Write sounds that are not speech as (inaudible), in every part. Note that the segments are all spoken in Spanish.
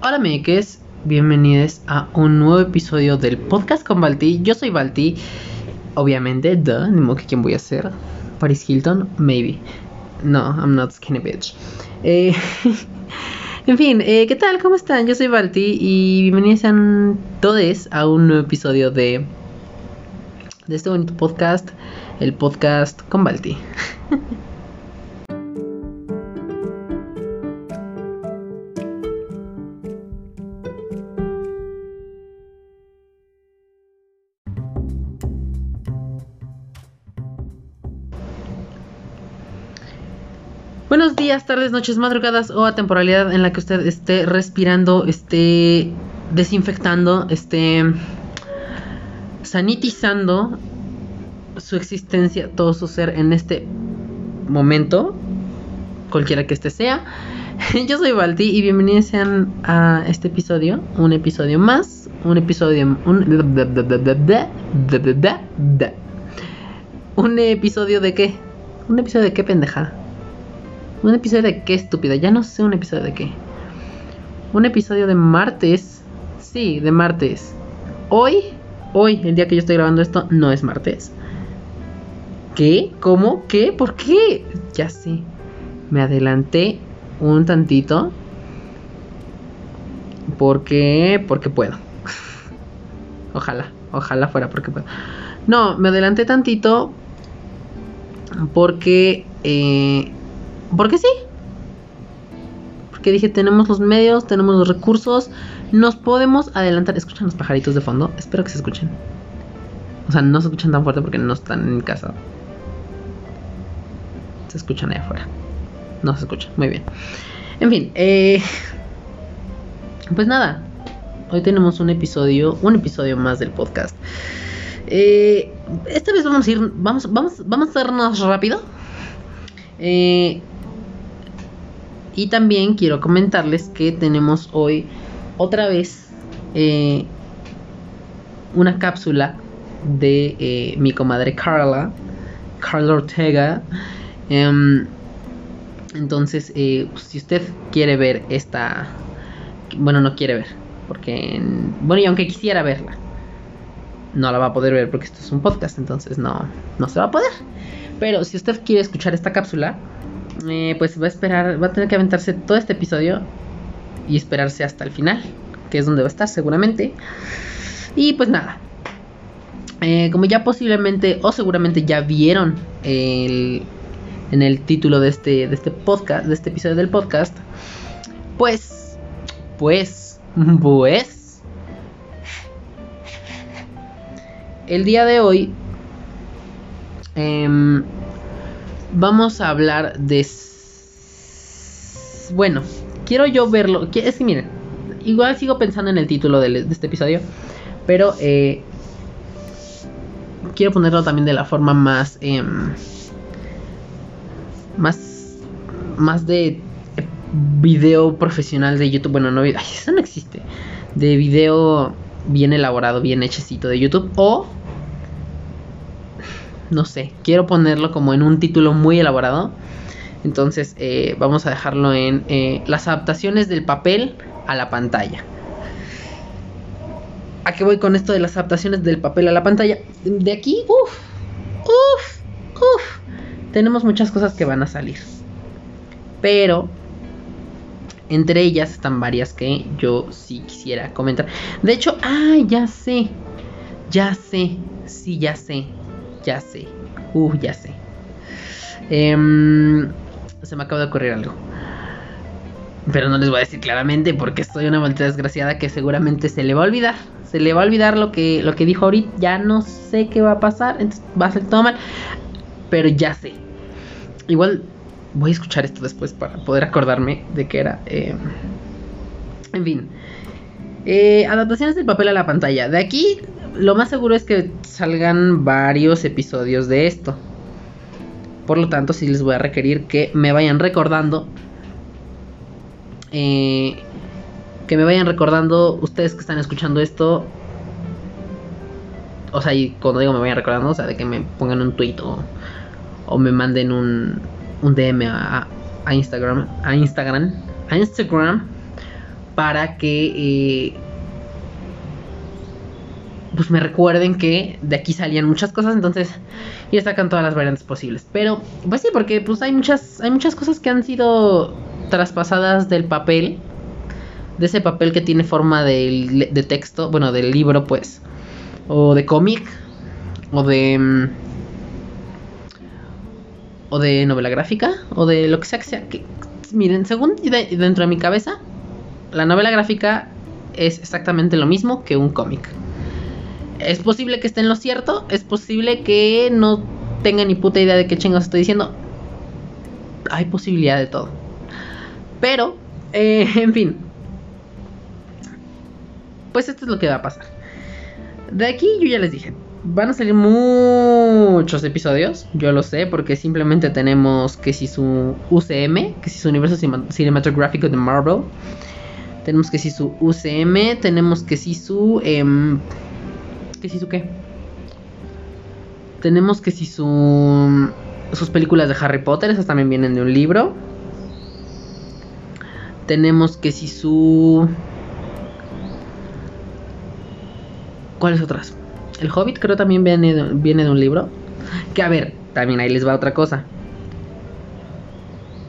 Hola meques, bienvenidos a un nuevo episodio del podcast con Balti. Yo soy Balti, obviamente, duh, ni modo que quién voy a ser. Paris Hilton, maybe. No, I'm not skinny bitch. Eh, (laughs) en fin, eh, ¿qué tal? ¿Cómo están? Yo soy Balti y bienvenidos sean todos a un nuevo episodio de, de este bonito podcast, el podcast con Balti. (laughs) Días, tardes, noches, madrugadas o a temporalidad en la que usted esté respirando, esté desinfectando, esté sanitizando su existencia, todo su ser en este momento, cualquiera que este sea. (laughs) Yo soy Baldi y bienvenidos sean a este episodio, un episodio más, un episodio, un, un episodio de qué, un episodio de qué pendeja. Un episodio de qué estúpida, ya no sé un episodio de qué. Un episodio de martes. Sí, de martes. Hoy, hoy, el día que yo estoy grabando esto, no es martes. ¿Qué? ¿Cómo? ¿Qué? ¿Por qué? Ya sé. Me adelanté un tantito. Porque, porque puedo. (laughs) ojalá, ojalá fuera porque puedo. No, me adelanté tantito porque eh, porque sí. Porque dije, tenemos los medios, tenemos los recursos, nos podemos adelantar. ¿Escuchan los pajaritos de fondo? Espero que se escuchen. O sea, no se escuchan tan fuerte porque no están en casa. Se escuchan allá afuera. No se escuchan, muy bien. En fin, eh, pues nada. Hoy tenemos un episodio, un episodio más del podcast. Eh, esta vez vamos a ir, vamos, vamos, vamos a hacernos rápido. Eh, y también quiero comentarles que tenemos hoy otra vez eh, una cápsula de eh, mi comadre Carla, Carla Ortega. Em, entonces, eh, si usted quiere ver esta, bueno, no quiere ver, porque, bueno, y aunque quisiera verla, no la va a poder ver porque esto es un podcast, entonces no, no se va a poder. Pero si usted quiere escuchar esta cápsula, eh, pues va a esperar, va a tener que aventarse todo este episodio y esperarse hasta el final, que es donde va a estar seguramente. Y pues nada, eh, como ya posiblemente o seguramente ya vieron el, en el título de este, de este podcast, de este episodio del podcast, pues, pues, (laughs) pues, el día de hoy eh, vamos a hablar de... Bueno, quiero yo verlo. Es que miren, igual sigo pensando en el título de, este episodio, pero eh, quiero ponerlo también de la forma más... Em, más... Más de video profesional de YouTube. Bueno, no, eso no existe. De video bien elaborado, bien hechecito de YouTube. O no sé, quiero ponerlo como en un título muy elaborado. Entonces eh, vamos a dejarlo en eh, las adaptaciones del papel a la pantalla. ¿A qué voy con esto de las adaptaciones del papel a la pantalla? De aquí, uff, uff, uff. Tenemos muchas cosas que van a salir. Pero entre ellas están varias que yo sí quisiera comentar. De hecho, ah, ya sé. Ya sé. Sí, ya sé ya sé. Uh, ya sé. Em, se me acaba de ocurrir algo. Pero no les voy a decir claramente porque soy una maldita desgraciada que seguramente se le va a olvidar. Se le va a olvidar lo que, lo que dijo ahorita. Ya no sé qué va a pasar. Entonces va a ser todo mal. Pero ya sé. Igual voy a escuchar esto después para poder acordarme de qué era. Em, en fin. Eh, adaptaciones del papel a la pantalla. De aquí lo más seguro es que salgan varios episodios de esto. Por lo tanto, sí les voy a requerir que me vayan recordando. Eh, que me vayan recordando ustedes que están escuchando esto. O sea, y cuando digo me vayan recordando, o sea, de que me pongan un tweet o, me manden un, un DM a, a Instagram. A Instagram. A Instagram para que... Eh, pues me recuerden que de aquí salían muchas cosas, entonces ya sacan todas las variantes posibles. Pero, pues sí, porque pues hay muchas, hay muchas cosas que han sido traspasadas del papel, de ese papel que tiene forma de, de texto, bueno, del libro, pues, o de cómic, o de... Mm, o de novela gráfica, o de lo que sea que sea. Miren, según dentro de mi cabeza, la novela gráfica es exactamente lo mismo que un cómic. Es posible que esté en lo cierto, es posible que no tenga ni puta idea de qué chingados estoy diciendo. Hay posibilidad de todo. Pero, eh, (laughs) en fin. Pues esto es lo que va a pasar. De aquí yo ya les dije, van a salir muchos episodios, yo lo sé, porque simplemente tenemos que si su UCM, que si su universo cinematográfico de Marvel, tenemos que si su UCM, tenemos que si su... Eh, que si su qué? Tenemos que si su... Sus películas de Harry Potter, esas también vienen de un libro. Tenemos que si su... ¿Cuáles otras? El Hobbit creo también viene viene de un libro. Que a ver, también ahí les va otra cosa.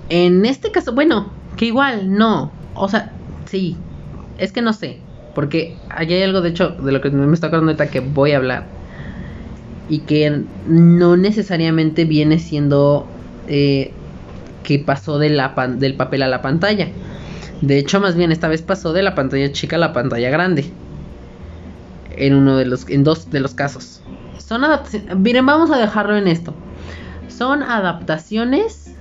En este caso, bueno, que igual, no. O sea, sí. Es que no sé. Porque allí hay algo, de hecho, de lo que me está acordando ahorita que voy a hablar. Y que no necesariamente viene siendo eh, que pasó del papel a la pantalla. De hecho, más bien esta vez pasó de la pantalla chica a la pantalla grande en uno de los en dos de los casos. Son adaptaciones, miren, vamos a dejarlo en esto. Son adaptaciones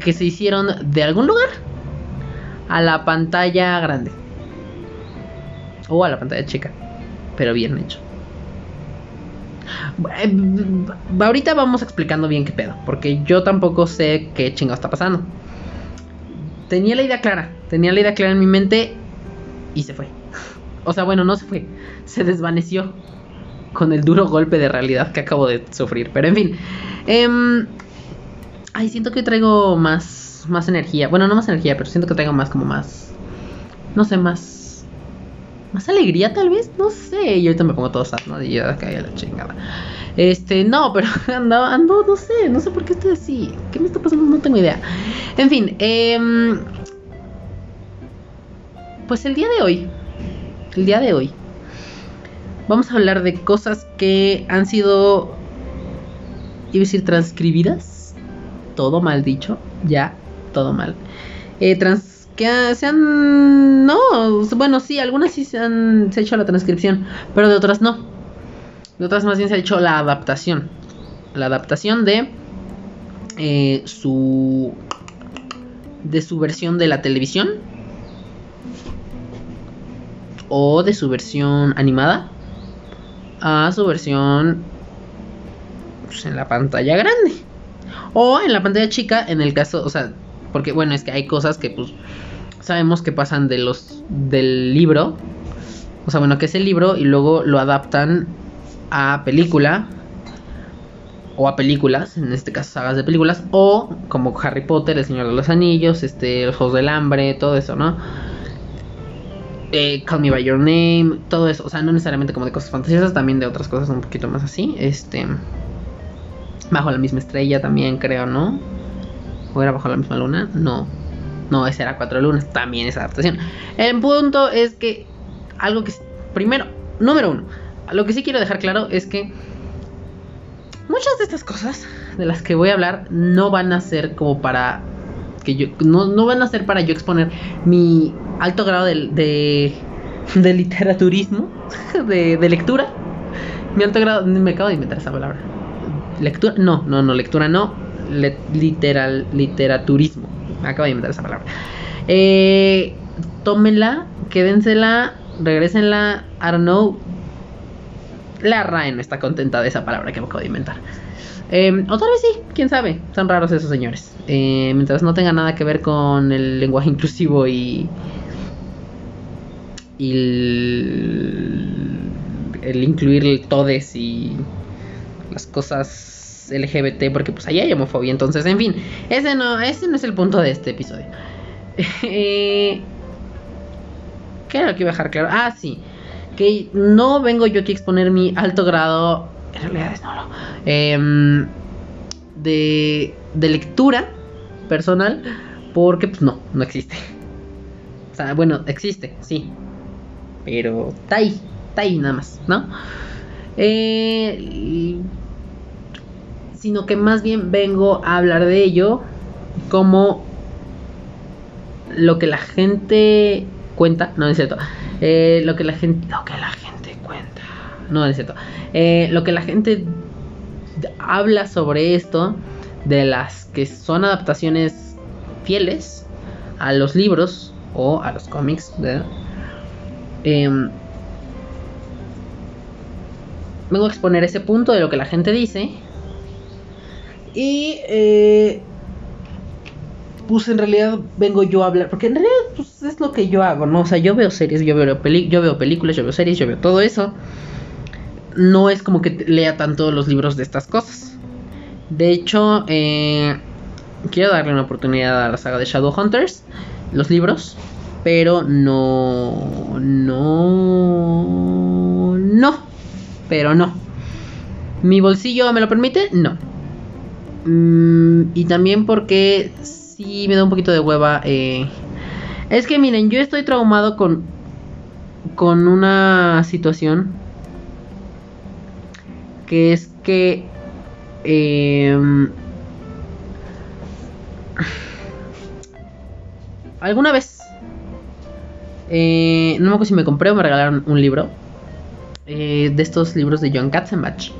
que se hicieron de algún lugar a la pantalla grande o a la pantalla chica, pero bien hecho. Eh, ahorita vamos explicando bien qué pedo, porque yo tampoco sé qué chingo está pasando. Tenía la idea clara, tenía la idea clara en mi mente y se fue. O sea, bueno, no se fue, se desvaneció con el duro golpe de realidad que acabo de sufrir. Pero en fin, eh, ay, siento que traigo más, más energía. Bueno, no más energía, pero siento que traigo más, como más, no sé, más, más alegría tal vez, no sé. Y ahorita me pongo todo sad, ¿no? Y ya cae la chingada. Este, no, (laughs) pero ando, ando, no sé, no sé por qué estoy así. ¿Qué me está pasando? No tengo idea. En fin, eh, pues el día de hoy, el día de hoy, vamos a hablar de cosas que han sido, iba a decir, transcribidas. Todo mal dicho, ya, todo mal. Eh, trans, que se han, no, bueno, sí, algunas sí se han se ha hecho la transcripción, pero de otras no. De otras más bien se ha hecho la adaptación. La adaptación de eh, su de su versión de la televisión o de su versión animada a su versión pues, en la pantalla grande o en la pantalla chica en el caso, o sea, porque bueno, es que hay cosas que pues sabemos que pasan de los del libro, o sea, bueno, que es el libro y luego lo adaptan a película o a películas, en este caso sagas de películas, o como Harry Potter, El Señor de los Anillos, este, Los Juegos del Hambre, todo eso, ¿no? Eh, Call Me By Your Name, todo eso, o sea, no necesariamente como de cosas fantasiosas, también de otras cosas un poquito más así, este, Bajo la misma estrella también creo, ¿no? ¿O era Bajo la misma luna? No, no, ese era Cuatro Lunas, también esa adaptación. El punto es que, algo que, primero, número uno, lo que sí quiero dejar claro es que muchas de estas cosas de las que voy a hablar no van a ser como para que yo no, no van a ser para yo exponer mi alto grado de, de, de literaturismo, (laughs) de, de, lectura. Mi alto grado, me acabo de inventar esa palabra. Lectura, no, no, no, lectura no, literal, literaturismo. Me acabo de inventar esa palabra. Eh, tómenla, quédensela, don't know. La RAE no está contenta de esa palabra que me acabo de inventar. Eh, o tal vez sí, quién sabe. Son raros esos señores. Eh, mientras no tenga nada que ver con el lenguaje inclusivo y, y el, incluir el todes y las cosas LGBT, porque pues allá hay homofobia. Entonces, en fin, ese no, ese no es el punto de este episodio. (laughs) Eh, ¿Qué era lo que iba a dejar claro? Ah, sí. Que no vengo yo aquí a exponer mi alto grado. En realidad es no, no. Em, de, de lectura personal. Porque, pues no, no existe. O sea, bueno, existe, sí. Pero está ahí, está ahí nada más, ¿no? Eh, sino que más bien vengo a hablar de ello como lo que la gente cuenta, no es cierto, eh, lo que la gente, lo que la gente cuenta, no es cierto, eh, lo que la gente habla sobre esto, de las que son adaptaciones fieles a los libros o a los cómics, em, vengo a exponer ese punto de lo que la gente dice y eh, pues en realidad vengo yo a hablar, porque en realidad pues, es lo que yo hago, ¿no? O sea, yo veo series, yo veo, yo veo películas, yo veo series, yo veo todo eso. No es como que lea tanto los libros de estas cosas. De hecho, eh, quiero darle una oportunidad a la saga de Shadowhunters, los libros, pero no, no, no, pero no. ¿Mi bolsillo me lo permite? No. Mm, y también porque sí me da un poquito de hueva. Eh. Es que miren, yo estoy traumado con, con una situación que es que em, alguna vez eh, no me acuerdo si me compré o me regalaron un libro eh, de estos libros de John Katzenbach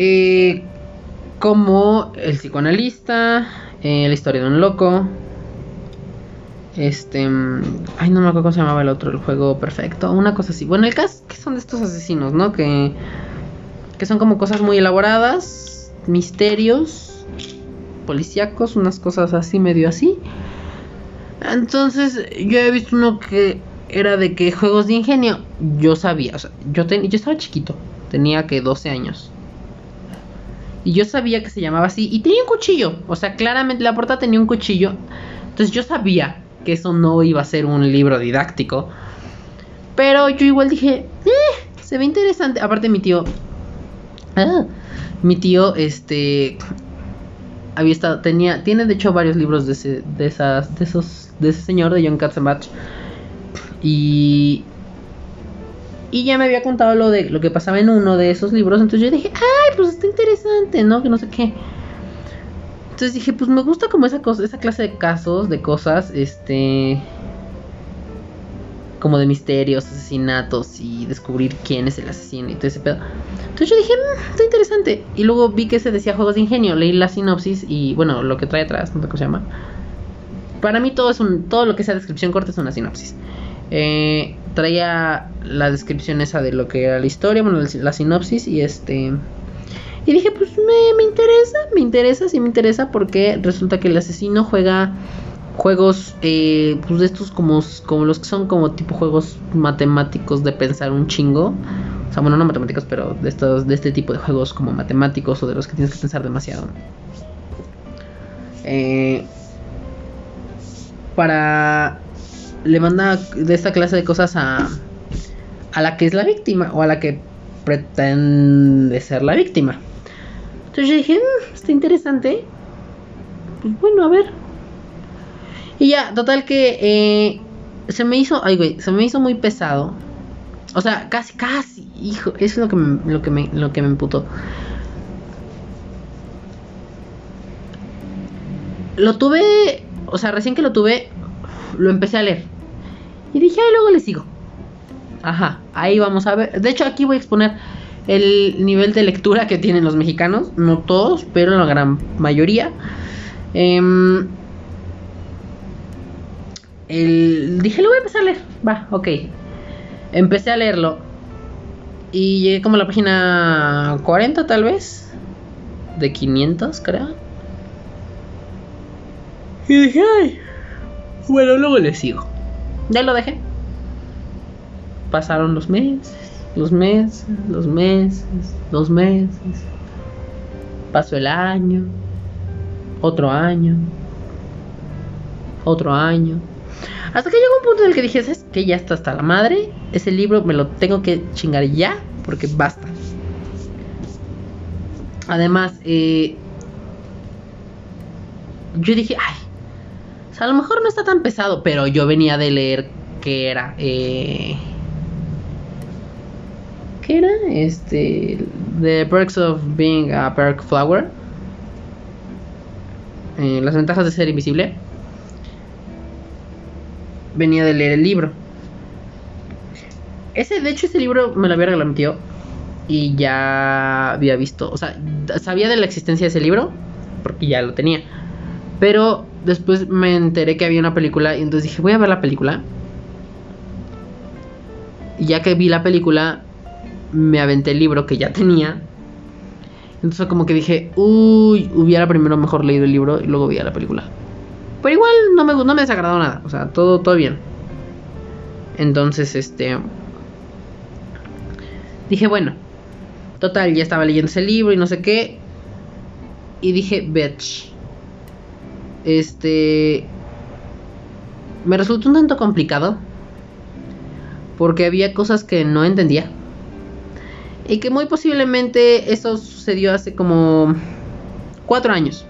eh, como El psicoanalista, eh, La historia de un loco. Este. Ay, no me acuerdo cómo se llamaba el otro, el juego perfecto. Una cosa así. Bueno, el caso que son de estos asesinos, ¿no? Que. Que son como cosas muy elaboradas. Misterios. Policíacos, unas cosas así, medio así. Entonces, yo he visto uno que era de que juegos de ingenio. Yo sabía, o sea, yo, yo estaba chiquito. Tenía que 12 años. Y yo sabía que se llamaba así. Y tenía un cuchillo. O sea, claramente la portada tenía un cuchillo. Entonces yo sabía que eso no iba a ser un libro didáctico. Pero yo igual dije, eh, se ve interesante. Aparte mi tío... Ah, mi tío, este... Había estado, tenía, tiene de hecho varios libros de ese, de esas, de esos, de ese señor de John Katzenbach. Y y ya me había contado lo de lo que pasaba en uno de esos libros. Entonces yo dije, ay, pues está interesante, ¿no? Que no sé qué. Entonces dije, pues me gusta como esa cosa, esa clase de casos, de cosas, este. Como de misterios, asesinatos y descubrir quién es el asesino y todo ese pedo. Entonces yo dije, mmm, está interesante. Y luego vi que se decía juegos de ingenio. Leí la sinopsis y bueno, lo que trae atrás, no sé cómo se llama. Para mí todo es un. todo lo que sea descripción corta es una sinopsis. Eh, traía la descripción esa de lo que era la historia, bueno, la sinopsis y este... Y dije, pues me, me interesa, me interesa, sí me interesa porque resulta que el asesino juega juegos eh, pues de estos como, como los que son como tipo juegos matemáticos de pensar un chingo. O sea, bueno, no matemáticos, pero de estos, de este tipo de juegos como matemáticos o de los que tienes que pensar demasiado. Eh, para le manda de esta clase de cosas a, a la que es la víctima o a la que pretende ser la víctima. Entonces yo dije, mm, está interesante. Pues bueno, a ver. Y ya, total que eh, se me hizo, ay güey, se me hizo muy pesado. O sea, casi, casi, hijo, eso es lo que lo que me, lo que me emputó. Lo tuve, o sea, recién que lo tuve, lo empecé a leer. Y dije, ay, luego le sigo. Ajá, ahí vamos a ver. De hecho, aquí voy a exponer el nivel de lectura que tienen los mexicanos. No todos, pero la gran mayoría. Em, dije, lo voy a empezar a leer. Va, ok. Empecé a leerlo. Y llegué como a la página 40 tal vez. De 500, creo. Y dije, ay. Bueno, luego le sigo. Ya lo dejé. Pasaron los meses, los meses, los meses, los meses. Pasó el año, otro año, otro año. Hasta que llegó un punto en el que dije, ¿sabes qué? Ya está hasta la madre. Ese libro me lo tengo que chingar ya porque basta. Además, eh, yo dije, ay, a lo mejor no está tan pesado, pero yo venía de leer que era... Eh, ¿Qué era? Este... The Perks of Being a Perk Flower. Eh, las ventajas de ser invisible. Venía de leer el libro. Ese, de hecho, ese libro me lo había regalado mi tío. Y ya había visto. O sea, sabía de la existencia de ese libro. Porque ya lo tenía. Pero después me enteré que había una película. Y entonces dije, voy a ver la película. Y ya que vi la película, me aventé el libro que ya tenía. Entonces como que dije, uy, hubiera primero mejor leído el libro y luego vi la película. Pero igual no me, no me desagradó nada. O sea, todo, todo bien. Entonces, este... Dije, bueno. Total, ya estaba leyendo ese libro y no sé qué. Y dije, bitch. Este... Me resultó un tanto complicado. Porque había cosas que no entendía. Y que muy posiblemente eso sucedió hace como cuatro años.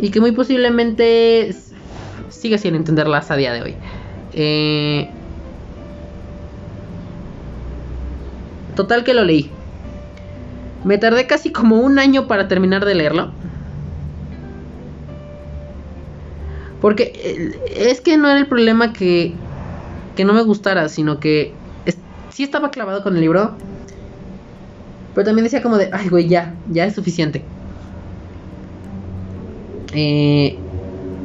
Y que muy posiblemente siga sin entenderlas a día de hoy. Eh, total que lo leí. Me tardé casi como un año para terminar de leerlo. Porque eh, es que no era el problema que, no me gustara, sino que sí estaba clavado con el libro. Pero también decía como de, ay, güey, ya, ya es suficiente. Eh,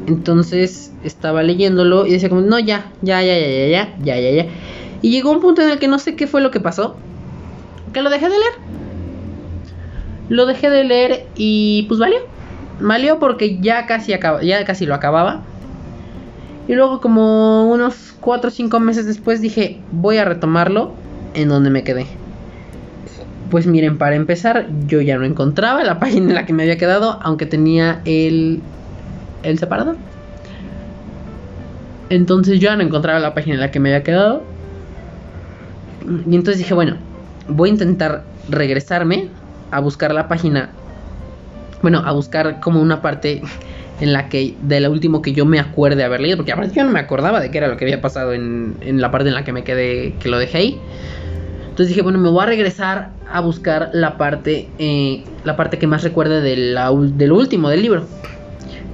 entonces estaba leyéndolo y decía como, no, ya, ya, ya, ya, ya, ya, ya, ya, ya. Y llegó un punto en el que no sé qué fue lo que pasó. Que lo dejé de leer. Lo dejé de leer y pues valió. Valió porque ya casi, acaba, ya casi lo acababa. Y luego como unos 4 o 5 meses después dije, voy a retomarlo en donde me quedé. Pues miren, para empezar, yo ya no encontraba la (laughs) página en la que me había quedado, aunque tenía el, el separador. Entonces yo ya no encontraba la página en la que me había quedado. Y entonces dije, bueno, voy a intentar regresarme a buscar la página. Bueno, a buscar como una parte en la que, de la último que yo me acuerde haber leído, porque aparte yo no me acordaba de qué era lo que había pasado en, en la parte en la que me quedé, que lo dejé ahí. Entonces dije, bueno, me voy a regresar a buscar la parte, eh, la parte que más recuerde de del último del libro.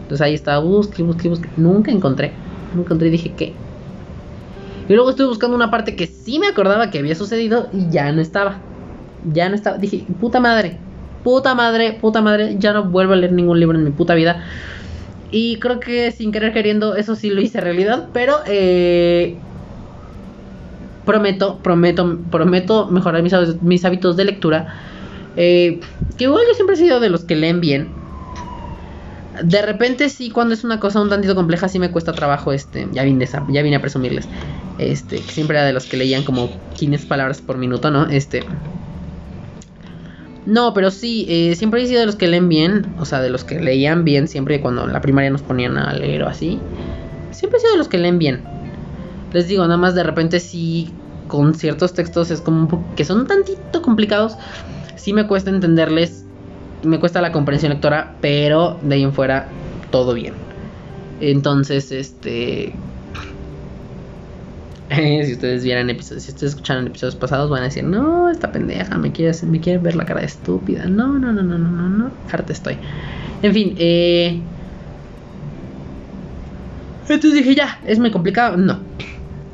Entonces ahí estaba, busque, busque, busque. Nunca encontré. Nunca encontré y dije, ¿qué? Y luego estuve buscando una parte que sí me acordaba que había sucedido y ya no estaba. Ya no estaba. Dije, puta madre, puta madre, puta madre, ya no vuelvo a leer ningún libro en mi puta vida. Y creo que sin querer queriendo, eso sí lo hice realidad. Pero eh, prometo, prometo, prometo mejorar mis, hábitos de lectura. Eh, que igual yo siempre he sido de los que leen bien. De repente sí, cuando es una cosa un tantito compleja, sí me cuesta trabajo, este, ya vine, ya vine a presumirles, este, siempre era de los que leían como 15 palabras por minuto, ¿no? Este, no, pero sí, eh, siempre he sido de los que leen bien, o sea, de los que leían bien, siempre cuando en la primaria nos ponían a leer o así, siempre he sido de los que leen bien. Les digo, nada más de repente sí, con ciertos textos es como que son un tantito complicados. Sí me cuesta entenderles, me cuesta la comprensión lectora, pero de ahí en fuera todo bien. Entonces, este... (laughs) si ustedes vieran episodios, si ustedes escucharan episodios pasados, van a decir, no, esta pendeja me quiere, me quiere ver la cara de estúpida. No, no, no, no, no, no, no. Harta estoy. En fin, eh... Entonces dije, ya, es muy complicado. No.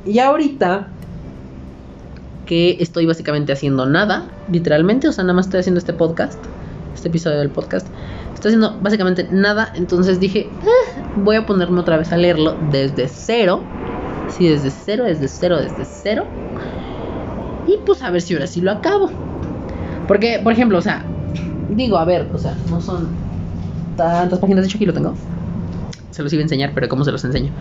Y ahorita que estoy básicamente haciendo nada, literalmente, o sea, nada más estoy haciendo este podcast, este episodio del podcast. Estoy haciendo básicamente nada, entonces dije, eh, voy a ponerme otra vez a leerlo desde cero. Sí, desde cero, desde cero, desde cero. Y pues a ver si ahora sí lo acabo. Porque, por ejemplo, o sea, digo, a ver, o sea, no son tantas páginas, de hecho aquí lo tengo. Se los iba a enseñar, pero ¿cómo se los enseño?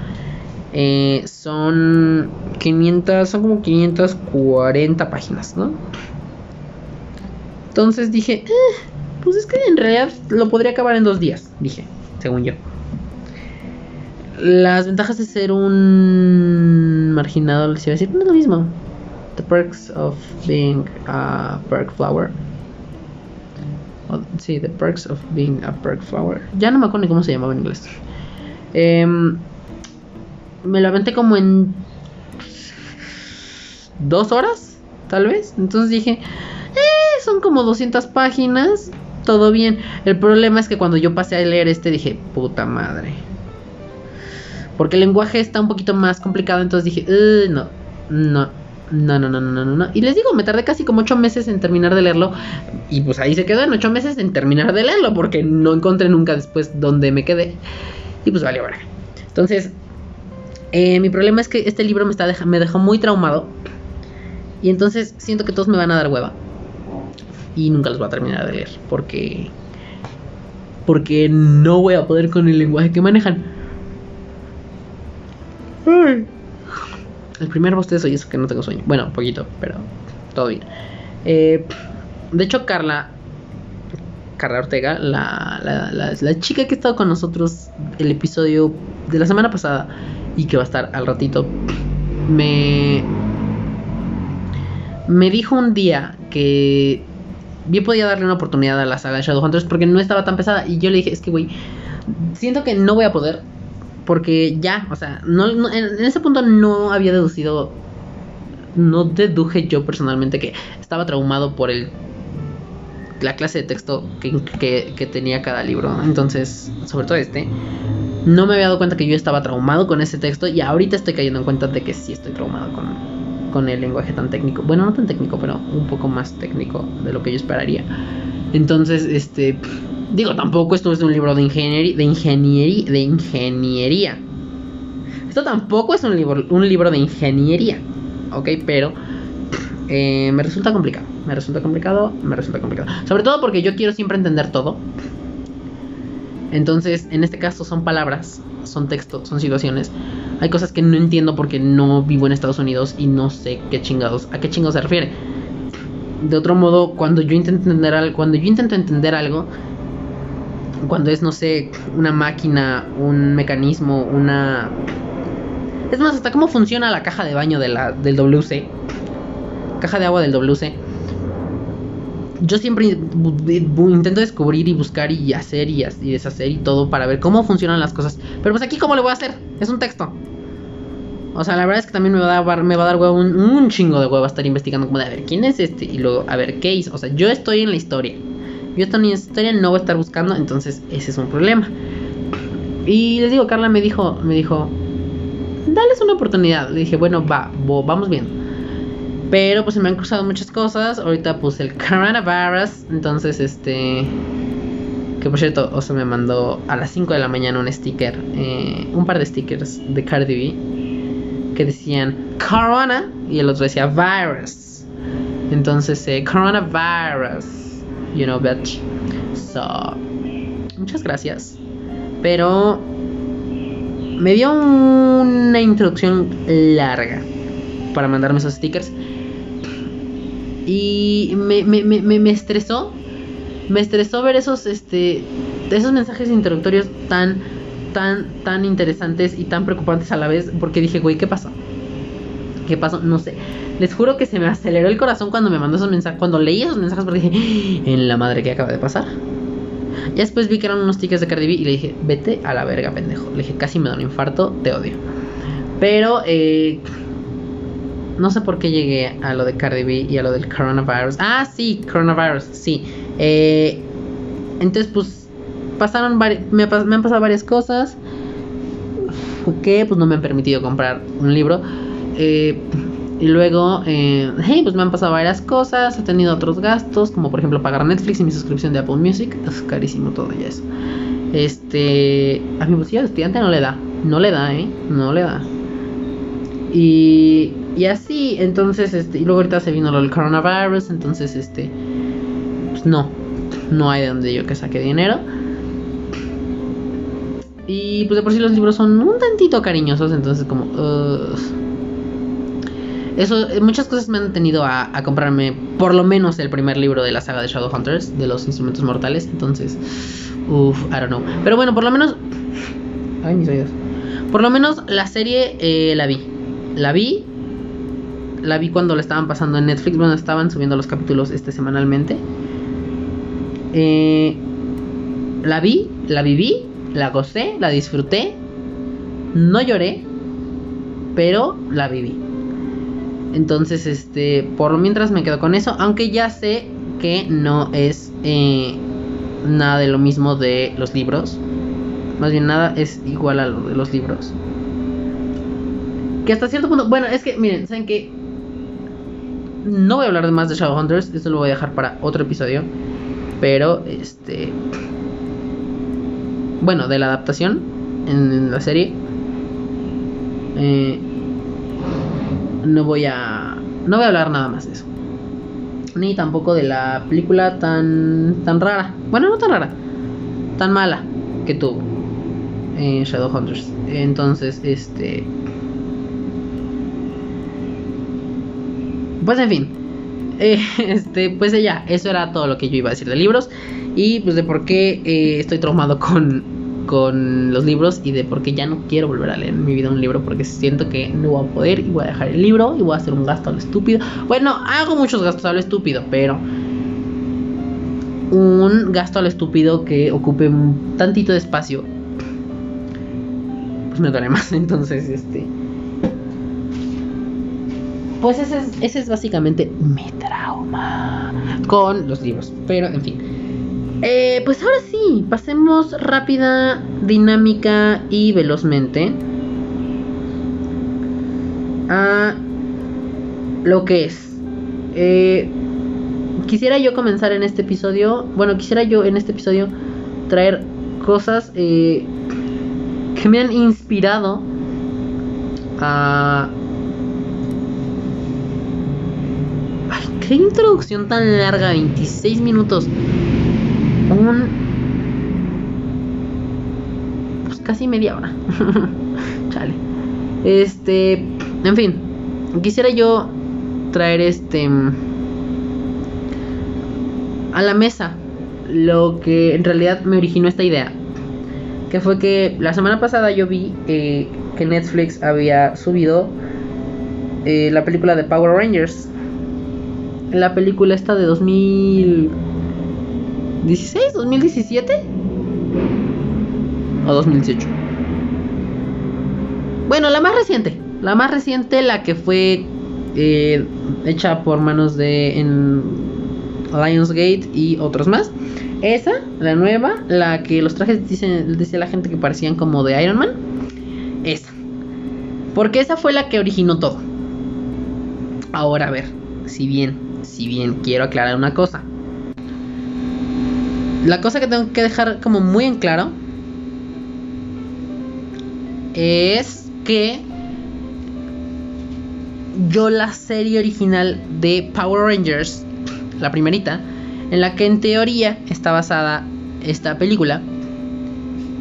Eh, son 500, son como 540 páginas, ¿no? Entonces dije, eh, pues es que en realidad lo podría acabar en dos días, dije, según yo. Las ventajas de ser un marginado, les iba a decir, no es lo mismo. The perks of being a perk flower. sí, the perks of being a perk flower. Ya no me acuerdo ni cómo se llamaba en inglés. Em, me lo aventé como en dos horas, tal vez. Entonces dije, eh, son como 200 páginas, todo bien. El problema es que cuando yo pasé a leer este dije, puta madre. Porque el lenguaje está un poquito más complicado, entonces dije, no, no, no, no, no, no, no, no. Y les digo, me tardé casi como 8 meses en terminar de leerlo. Y pues ahí se quedó en 8 meses en terminar de leerlo, porque no encontré nunca después donde me quedé. Y pues vale, ahora. Entonces, eh, mi problema es que este libro me, está me dejó muy traumado. Y entonces siento que todos me van a dar hueva. Y nunca los voy a terminar de leer. Porque. Porque no voy a poder con el lenguaje que manejan. El primer bostezo y eso que no tengo sueño. Bueno, poquito, pero todo bien. Eh, de hecho, Carla. Carla Ortega, la, la, la, chica que ha estado con nosotros el episodio de la semana pasada y que va a estar al ratito, me, me dijo un día que bien podía darle una oportunidad a la saga de Shadowhunters porque no estaba tan pesada. Y yo le dije, es que, güey, siento que no voy a poder porque ya, o sea, en, ese punto no había deducido, no deduje yo personalmente que estaba traumado por el la clase de texto que, que, tenía cada libro. Entonces, sobre todo este, no me había dado cuenta que yo estaba traumado con ese texto y ahorita estoy cayendo en cuenta de que sí estoy traumado con, con el lenguaje tan técnico. Bueno, no tan técnico, pero un poco más técnico de lo que yo esperaría. Entonces, este, Digo, tampoco esto es un libro de ingeniería, de ingeniería, de ingeniería. Esto tampoco es un libro, un libro de ingeniería, ¿ok? Pero eh, me resulta complicado, me resulta complicado, me resulta complicado. Sobre todo porque yo quiero siempre entender todo. Entonces, en este caso son palabras, son textos, son situaciones. Hay cosas que no entiendo porque no vivo en Estados Unidos y no sé qué chingados, a qué chingados se refiere. De otro modo, cuando yo intento entender algo, cuando yo intento entender algo, cuando es, no sé, una máquina, un mecanismo, una... Es más, hasta cómo funciona la caja de baño de la, del WC. Caja de agua del WC. Yo siempre intento descubrir y buscar y hacer y, deshacer y todo para ver cómo funcionan las cosas. Pero pues aquí, ¿cómo le voy a hacer? Es un texto. O sea, la verdad es que también me va a dar, me va a dar huevo un, chingo de huevo estar investigando como de a ver quién es este y luego a ver qué hizo. O sea, yo estoy en la historia. Yo esta historia no voy a estar buscando, entonces ese es un problema. Y les digo, Carla me dijo, me dijo, dales una oportunidad. Le dije, bueno, va, vamos bien. Pero pues se me han cruzado muchas cosas. Ahorita puse el (laughs) coronavirus. Entonces, este. Que por cierto, o se me mandó a las 5 de la mañana un sticker. Eh, un par de stickers de Cardi B. Que decían Corona. Y el otro decía Virus. Entonces, eh, Coronavirus you know, bitch. So, muchas gracias. Pero me dio una introducción larga para mandarme esos stickers. Y me, me, me, me estresó. Me estresó ver esos, este, esos mensajes introductorios tan, tan, tan interesantes y tan preocupantes a la vez. Porque dije, güey, ¿qué pasó? ¿Qué pasó? No sé. Les juro que se me aceleró el corazón cuando me mandó esos mensajes. Cuando leí esos mensajes, porque dije, en la madre que acaba de pasar. Ya después vi que eran unos tickets de Cardi B y le dije, vete a la verga, pendejo. Le dije, casi me da un infarto, te odio. Pero, eh, no sé por qué llegué a lo de Cardi B y a lo del coronavirus. Ah, sí, coronavirus, sí. Eh, entonces, pues, pasaron me, me han pasado varias cosas que pues no me han permitido comprar un libro. Eh, y luego, eh, hey, pues me han pasado varias cosas, he tenido otros gastos, como por ejemplo pagar Netflix y mi suscripción de Apple Music. Es carísimo todo ya eso. Este, a mi bolsillo de estudiante no le da, no le da, ¿eh? No le da. Y, y así, entonces, este, y luego ahorita se vino del coronavirus, entonces, este, pues no, no hay de donde yo que saque dinero. Y pues de por sí los libros son un tantito cariñosos, entonces como... Uh, eso, eh, muchas cosas me han tenido a, comprarme por lo menos el primer libro de la saga de Shadowhunters, de los instrumentos mortales. Entonces, uff, I don't know. Pero bueno, por lo menos. Ay, mis oídos. Por lo menos la serie eh, la vi. La vi. La vi cuando la estaban pasando en Netflix. Bueno, estaban subiendo los capítulos este semanalmente. Eh, la vi, la viví, la gocé, la disfruté. No lloré, pero la viví. Entonces, este, por lo mientras me quedo con eso, aunque ya sé que no es eh, nada de lo mismo de los libros. Más bien nada es igual a lo de los libros. Que hasta cierto punto, bueno, es que miren, saben que no voy a hablar más de Shadowhunters, esto lo voy a dejar para otro episodio, pero este bueno, de la adaptación en, la serie eh, no voy a no voy a hablar nada más de eso. Ni tampoco de la película tan tan rara. Bueno no tan rara tan mala que tuvo eh, Shadowhunters entonces este pues en fin (laughs) este pues ya eso era todo lo que yo iba a decir de libros. Y pues de por qué eh, estoy traumado con con los libros y de por qué ya no quiero volver a leer en mi vida un libro porque siento que no voy a poder y voy a dejar el libro y voy a hacer un gasto al estúpido. Bueno, hago muchos gastos al estúpido, pero un gasto al estúpido que ocupe un tantito de espacio pues me duele más, (laughs) entonces este pues ese es, ese es básicamente mi trauma con los libros, pero en fin. Eh, pues ahora sí, pasemos rápida, dinámica y velozmente a lo que es. Eh, quisiera yo comenzar en este episodio, bueno, quisiera yo en este episodio traer cosas eh, que me han inspirado a... Ay, qué introducción tan larga, 26 minutos pues casi media hora. (laughs) Chale. Este, en fin, quisiera yo traer este a la mesa lo que en realidad me originó esta idea. Que fue que la semana pasada yo vi que Netflix había subido eh, la película de Power Rangers. La película esta de 2000 ¿16? ¿2017? ¿O 2018? Bueno, la más reciente. La más reciente, la que fue eh, hecha por manos de en Lionsgate y otros más. Esa, la nueva, la que los trajes dicen, dice la gente que parecían como de Iron Man. Esa. Porque esa fue la que originó todo. Ahora a ver, si bien, si bien quiero aclarar una cosa la cosa que tengo que dejar como muy en claro es que yo la serie original de Power Rangers, la primerita, en la que en teoría está basada esta película,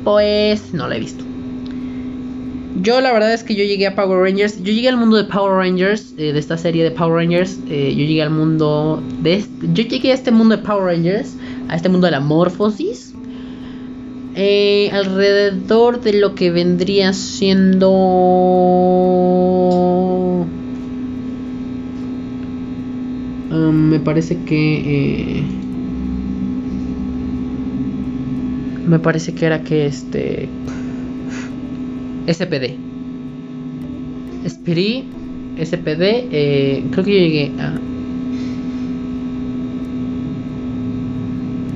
pues no la he visto. Yo la verdad es que yo llegué a Power Rangers, yo llegué al mundo de Power Rangers, eh, de esta serie de Power Rangers, eh, yo llegué al mundo de... yo llegué a este mundo de Power Rangers a este mundo de la morfosis. Eh, alrededor de lo que vendría siendo... Um, me parece que... Eh, me parece que era que este... SPD. Spirit, SPD, eh, creo que yo llegué a...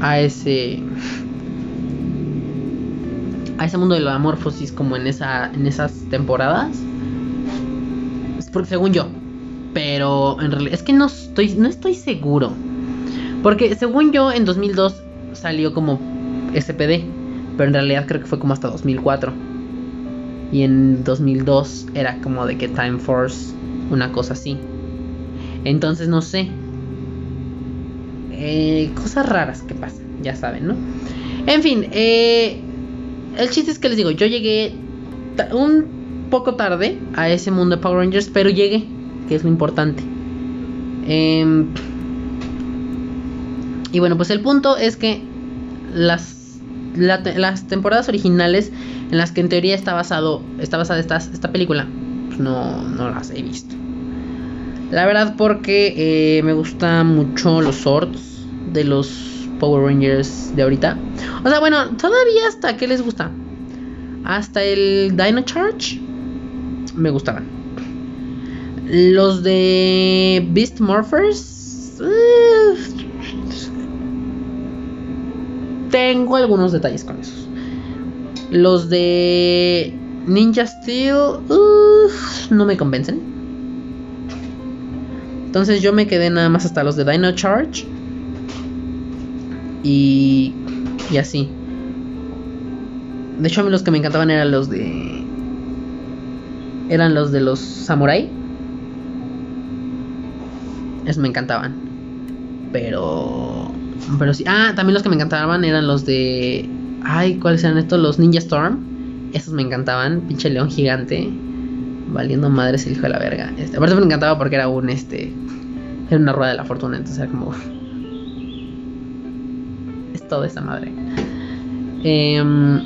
a ese a ese mundo de la morfosis como en esa en esas temporadas. Porque según yo pero en realidad es que no estoy no estoy seguro. Porque según yo en 2002 salió como SPD pero en realidad creo que fue como hasta 2004 y en 2002 era como de que Time Force una cosa así. Entonces no sé eh, cosas raras que pasan, ya saben, ¿no? En fin, eh, el chiste es que les digo, yo llegué un poco tarde a ese mundo de Power Rangers, pero llegué, que es lo importante. Em, y bueno, pues el punto es que las, las temporadas originales en las que en teoría está basado está basada esta, esta película, pues no, no las he visto. La verdad porque eh, me gustan mucho los swords de los Power Rangers de ahorita. O sea, bueno, todavía hasta que les gusta. Hasta el Dino Charge me gustaban. Los de Beast Morphers. Eh, tengo algunos detalles con esos. Los de Ninja Steel no me convencen. Entonces yo me quedé nada más hasta los de Dino Charge. Y, y así. De hecho a mí los que me encantaban eran los de... Eran los de los samurai. Esos me encantaban. Pero... Pero sí. Ah, también los que me encantaban eran los de. Ay, ¿cuáles eran estos? Los Ninja Storm. Esos me encantaban. Pinche león gigante. Valiendo madres el hijo de la verga. Este, aparte me encantaba porque era un este. Era una rueda de la fortuna. Entonces era como. Es toda esa madre. Em,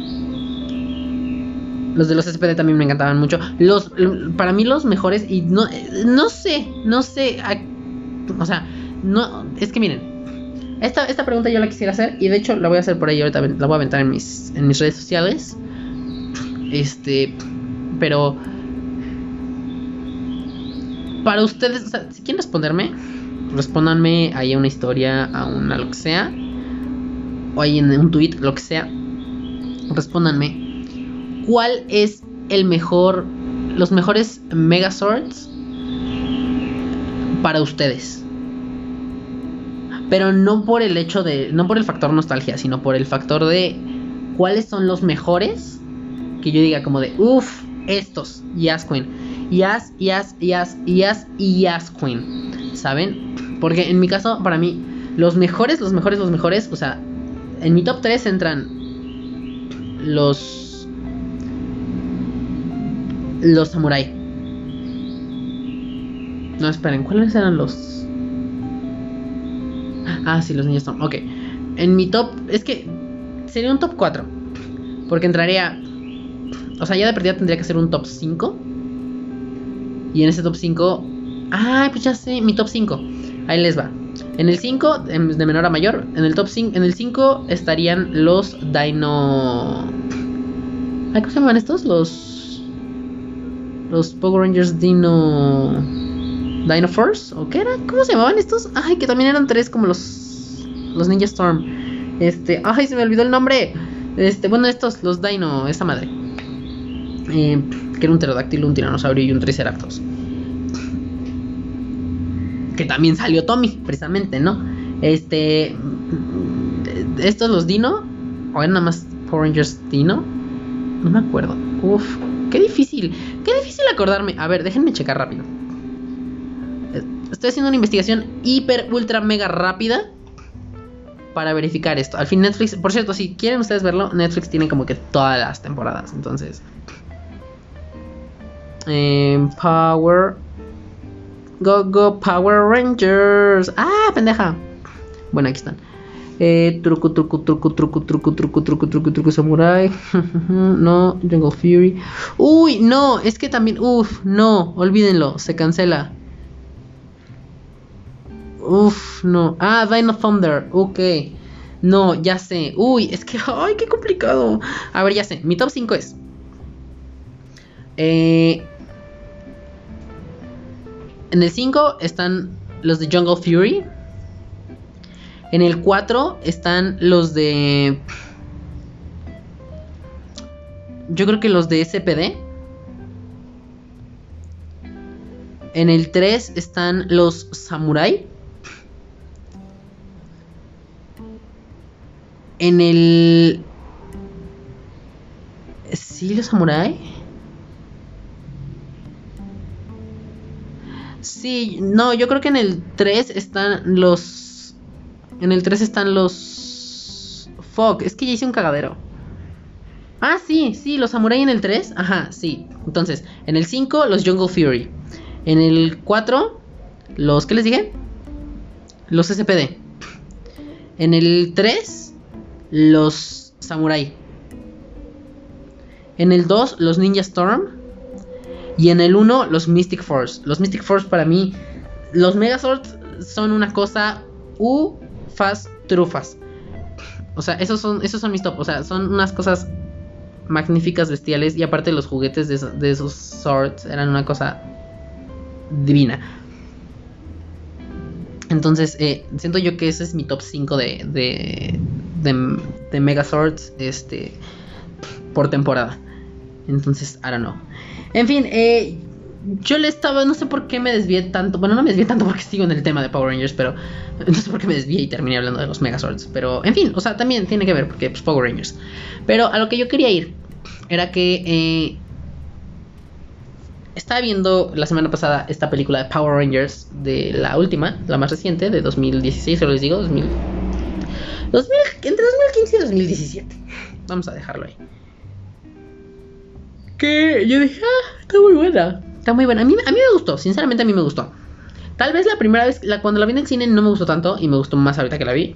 los de los SPD también me encantaban mucho. Los, para mí los mejores y no, no sé, no sé, o sea, no, es que miren, esta, esta pregunta yo la quisiera hacer y de hecho la voy a hacer por ahí ahorita, la voy a aventar en mis, en mis redes sociales. Este, pero para ustedes, o sea, si quieren responderme, respóndanme ahí a una historia, a una lo que sea, o ahí en un tweet, lo que sea. Respóndanme, ¿cuál es el mejor, los mejores Megazords para ustedes? Pero no por el hecho de. No por el factor nostalgia, sino por el factor de. ¿Cuáles son los mejores? Que yo diga como de. Uff, estos. Yas Yas, Yas, Yas y Yas Queen. ¿Saben? Porque en mi caso, para mí, los mejores, los mejores, los mejores. O sea, en mi top 3 entran. Los. Los samurai. No, esperen, ¿cuáles eran los Ah, sí, los niños Storm. Ok. En mi top. Es que. Sería un top 4. Porque entraría. O sea, ya de perdida tendría que ser un top 5. Y en ese top 5. Ah, pues ya sé. Mi top 5. Ahí les va. En el 5, de menor a mayor. En el top 5. En el 5 estarían los Dino. ¿Cómo se llaman estos? Los. Los Power Rangers Dino. Dino Force, ¿o qué era? ¿Cómo se llamaban estos? Ay, que también eran tres como los los Ninja Storm. Este, ay, se me olvidó el nombre. Este, bueno, estos, los Dino, esa madre. Eh, que era un pterodáctilo, un tiranosaurio y un triceratops. Que también salió Tommy, precisamente, ¿no? Este, estos los Dino o eran nada más Power Dino. No me acuerdo. Uf, qué difícil, qué difícil acordarme. A ver, déjenme checar rápido. Estoy haciendo una investigación hiper, ultra, mega rápida para verificar esto. Al fin Netflix, por cierto, si quieren ustedes verlo, Netflix tiene como que todas las temporadas. Entonces... Eh, Power... Go, go, Power Rangers. Ah, pendeja. Bueno, aquí están. Eh, truco, truco, truco, truco, truco, truco, truco, truco, truco, samurai. (laughs) no, Jungle Fury. Uy, no, es que también, uff, no, olvídenlo, se cancela. Uf, no. Ah, Dino Thunder. Ok. No, ya sé. Uy, es que. ¡Ay, qué complicado! A ver, ya sé. Mi top 5 es. Eh, en el 5 están los de Jungle Fury. En el 4 están los de. Yo creo que los de SPD. En el 3 están los Samurai. En el. ¿Sí, los samurai? Sí, no, yo creo que en el 3 están los. En el 3 están los. Fuck, es que ya hice un cagadero. Ah, sí, sí, los samurai en el 3. Ajá, sí. Entonces, en el 5, los Jungle Fury. En el 4, los. ¿Qué les dije? Los SPD. En el 3, los Samurai. En el 2, los Ninja Storm. Y en el 1, los Mystic Force. Los Mystic Force para mí, los Megazords son una cosa u trufas. O sea, esos son, esos son mis top. O sea, son unas cosas magníficas, bestiales. Y aparte los juguetes de, esos swords eran una cosa divina. Entonces, eh, siento yo que ese es mi top 5 de, de, de, de Megazords este, por temporada. Entonces, I don't know. En fin, eh, yo le estaba, no sé por qué me desvié tanto. Bueno, no me desvié tanto porque (laughs) sigo en el tema de Power Rangers, pero no sé por qué me desvié y terminé hablando de los Megazords. Pero, en fin, o sea, también tiene que ver porque pues, Power Rangers. Pero a lo que yo quería ir era que eh, estaba viendo la semana pasada esta película de Power Rangers, de la última, la más reciente, de 2016, se les digo, 2000, 2000, entre 2015 y 2017. Vamos a dejarlo ahí. Que yo dije, ah, está muy buena. Está muy buena. A mí, a mí me gustó, sinceramente a mí me gustó. Tal vez la primera vez, la, cuando la vi en el cine no me gustó tanto y me gustó más ahorita que la vi.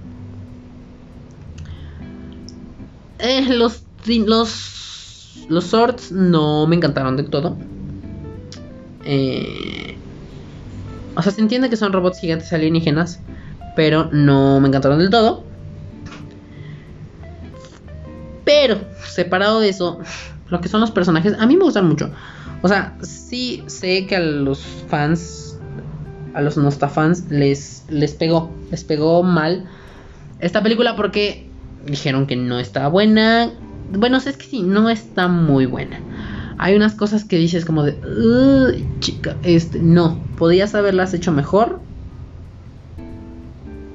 Eh, los, los, los swords no me encantaron del todo. Eh, o sea, se entiende que son robots gigantes alienígenas, pero no me encantaron del todo. Pero, separado de eso, lo que son los personajes, a mí me gustan mucho. O sea, sí sé que a los fans, a los nostafans, les, les pegó, les pegó mal esta película porque dijeron que no está buena. Bueno, es que sí, no está muy buena. Hay unas cosas que dices como de, chica, este, no, podías haberlas hecho mejor.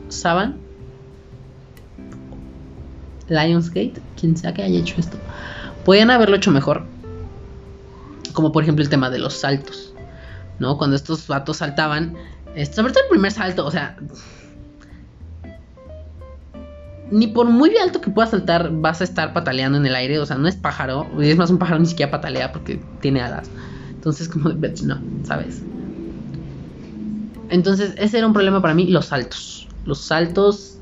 ¿Saban? Lionsgate, quien sea que haya hecho esto. Podían haberlo hecho mejor. Como por ejemplo el tema de los saltos. ¿No? Cuando estos vatos saltaban. Sobre todo el primer salto. O sea. Ni por muy alto que puedas saltar vas a estar pataleando en el aire. O sea, no es pájaro. Es más, un pájaro ni siquiera patalea porque tiene alas. Entonces, como de no, ¿sabes? Entonces, ese era un problema para mí, los saltos. Los saltos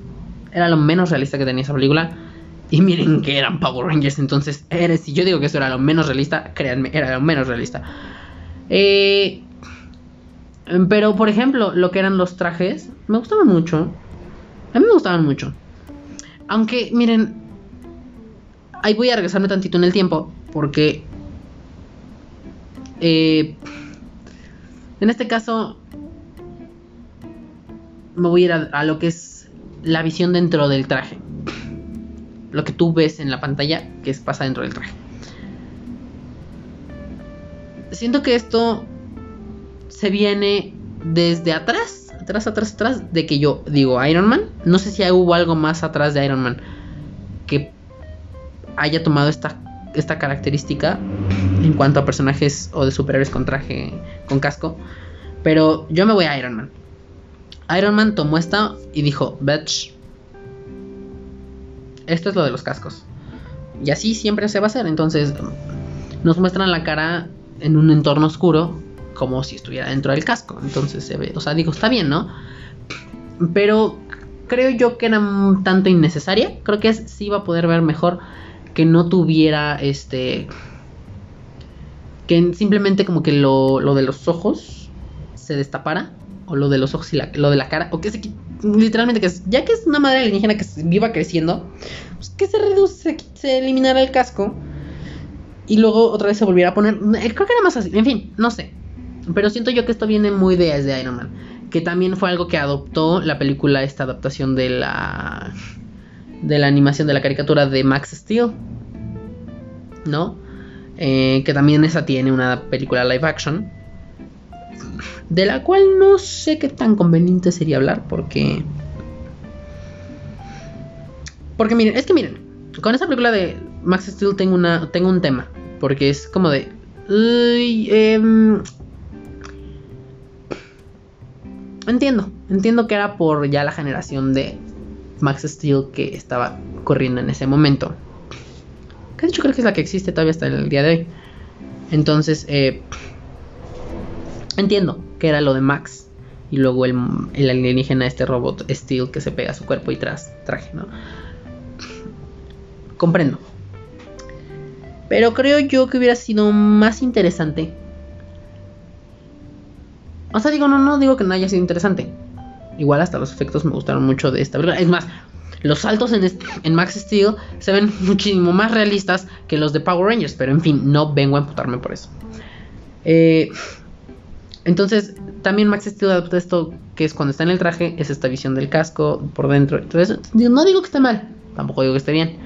era lo menos realista que tenía esa película. Y miren que eran Power Rangers. Entonces, si yo digo que eso era lo menos realista, créanme, era lo menos realista. Eh, pero, por ejemplo, lo que eran los trajes, me gustaban mucho. A mí me gustaban mucho. Aunque, miren, ahí voy a regresarme tantito en el tiempo. Porque... Eh, en este caso... Me voy a ir a lo que es la visión dentro del traje lo que tú ves en la pantalla que pasa dentro del traje. Siento que esto se viene desde atrás, atrás, atrás, atrás, de que yo digo Iron Man. No sé si hubo algo más atrás de Iron Man que haya tomado esta, esta característica en cuanto a personajes o de superhéroes con traje, con casco. Pero yo me voy a Iron Man. Iron Man tomó esta y dijo, Bitch, esto es lo de los cascos. Y así siempre se va a hacer. Entonces nos muestran la cara en un entorno oscuro como si estuviera dentro del casco. Entonces se ve, o sea, digo, está bien, ¿no? Pero creo yo que era un tanto innecesaria. Creo que sí iba a poder ver mejor que no tuviera este... Que simplemente como que lo, lo de los ojos se destapara. O lo de los ojos y la, lo de la cara. O que se literalmente que ya que es una madre alienígena que viva creciendo, pues que se reduce, se eliminara el casco y luego otra vez se volviera a poner. Eh, creo que era más así, en fin, no sé. Pero siento yo que esto viene muy de, Iron Man, que también fue algo que adoptó la película, esta adaptación de la de la animación de la caricatura de Max Steel, ¿no? Eh, que también esa tiene una película live action de la cual no sé qué tan conveniente sería hablar porque... Porque miren, es que miren, con esta película de Max Steel tengo, una, tengo un tema, porque es como de... Em, entiendo, entiendo que era por ya la generación de Max Steel que estaba corriendo en ese momento. Que de hecho creo que es la que existe todavía hasta el día de hoy. Entonces, eh, entiendo que era lo de Max. Y luego el, el alienígena, este robot Steel que se pega a su cuerpo y traje, ¿no? comprendo. Pero creo yo que hubiera sido más interesante. O sea, digo, no, no digo que no haya sido interesante. Igual hasta los efectos me gustaron mucho de esta película. Es más, los saltos en, en, Max Steel se ven (laughs) muchísimo más realistas que los de Power Rangers. Pero en fin, no vengo a emputarme por eso. Eh, entonces, también Max Steel adopta esto que es cuando está en el traje, es esta visión del casco por dentro. Entonces, no digo que esté mal, tampoco digo que esté bien.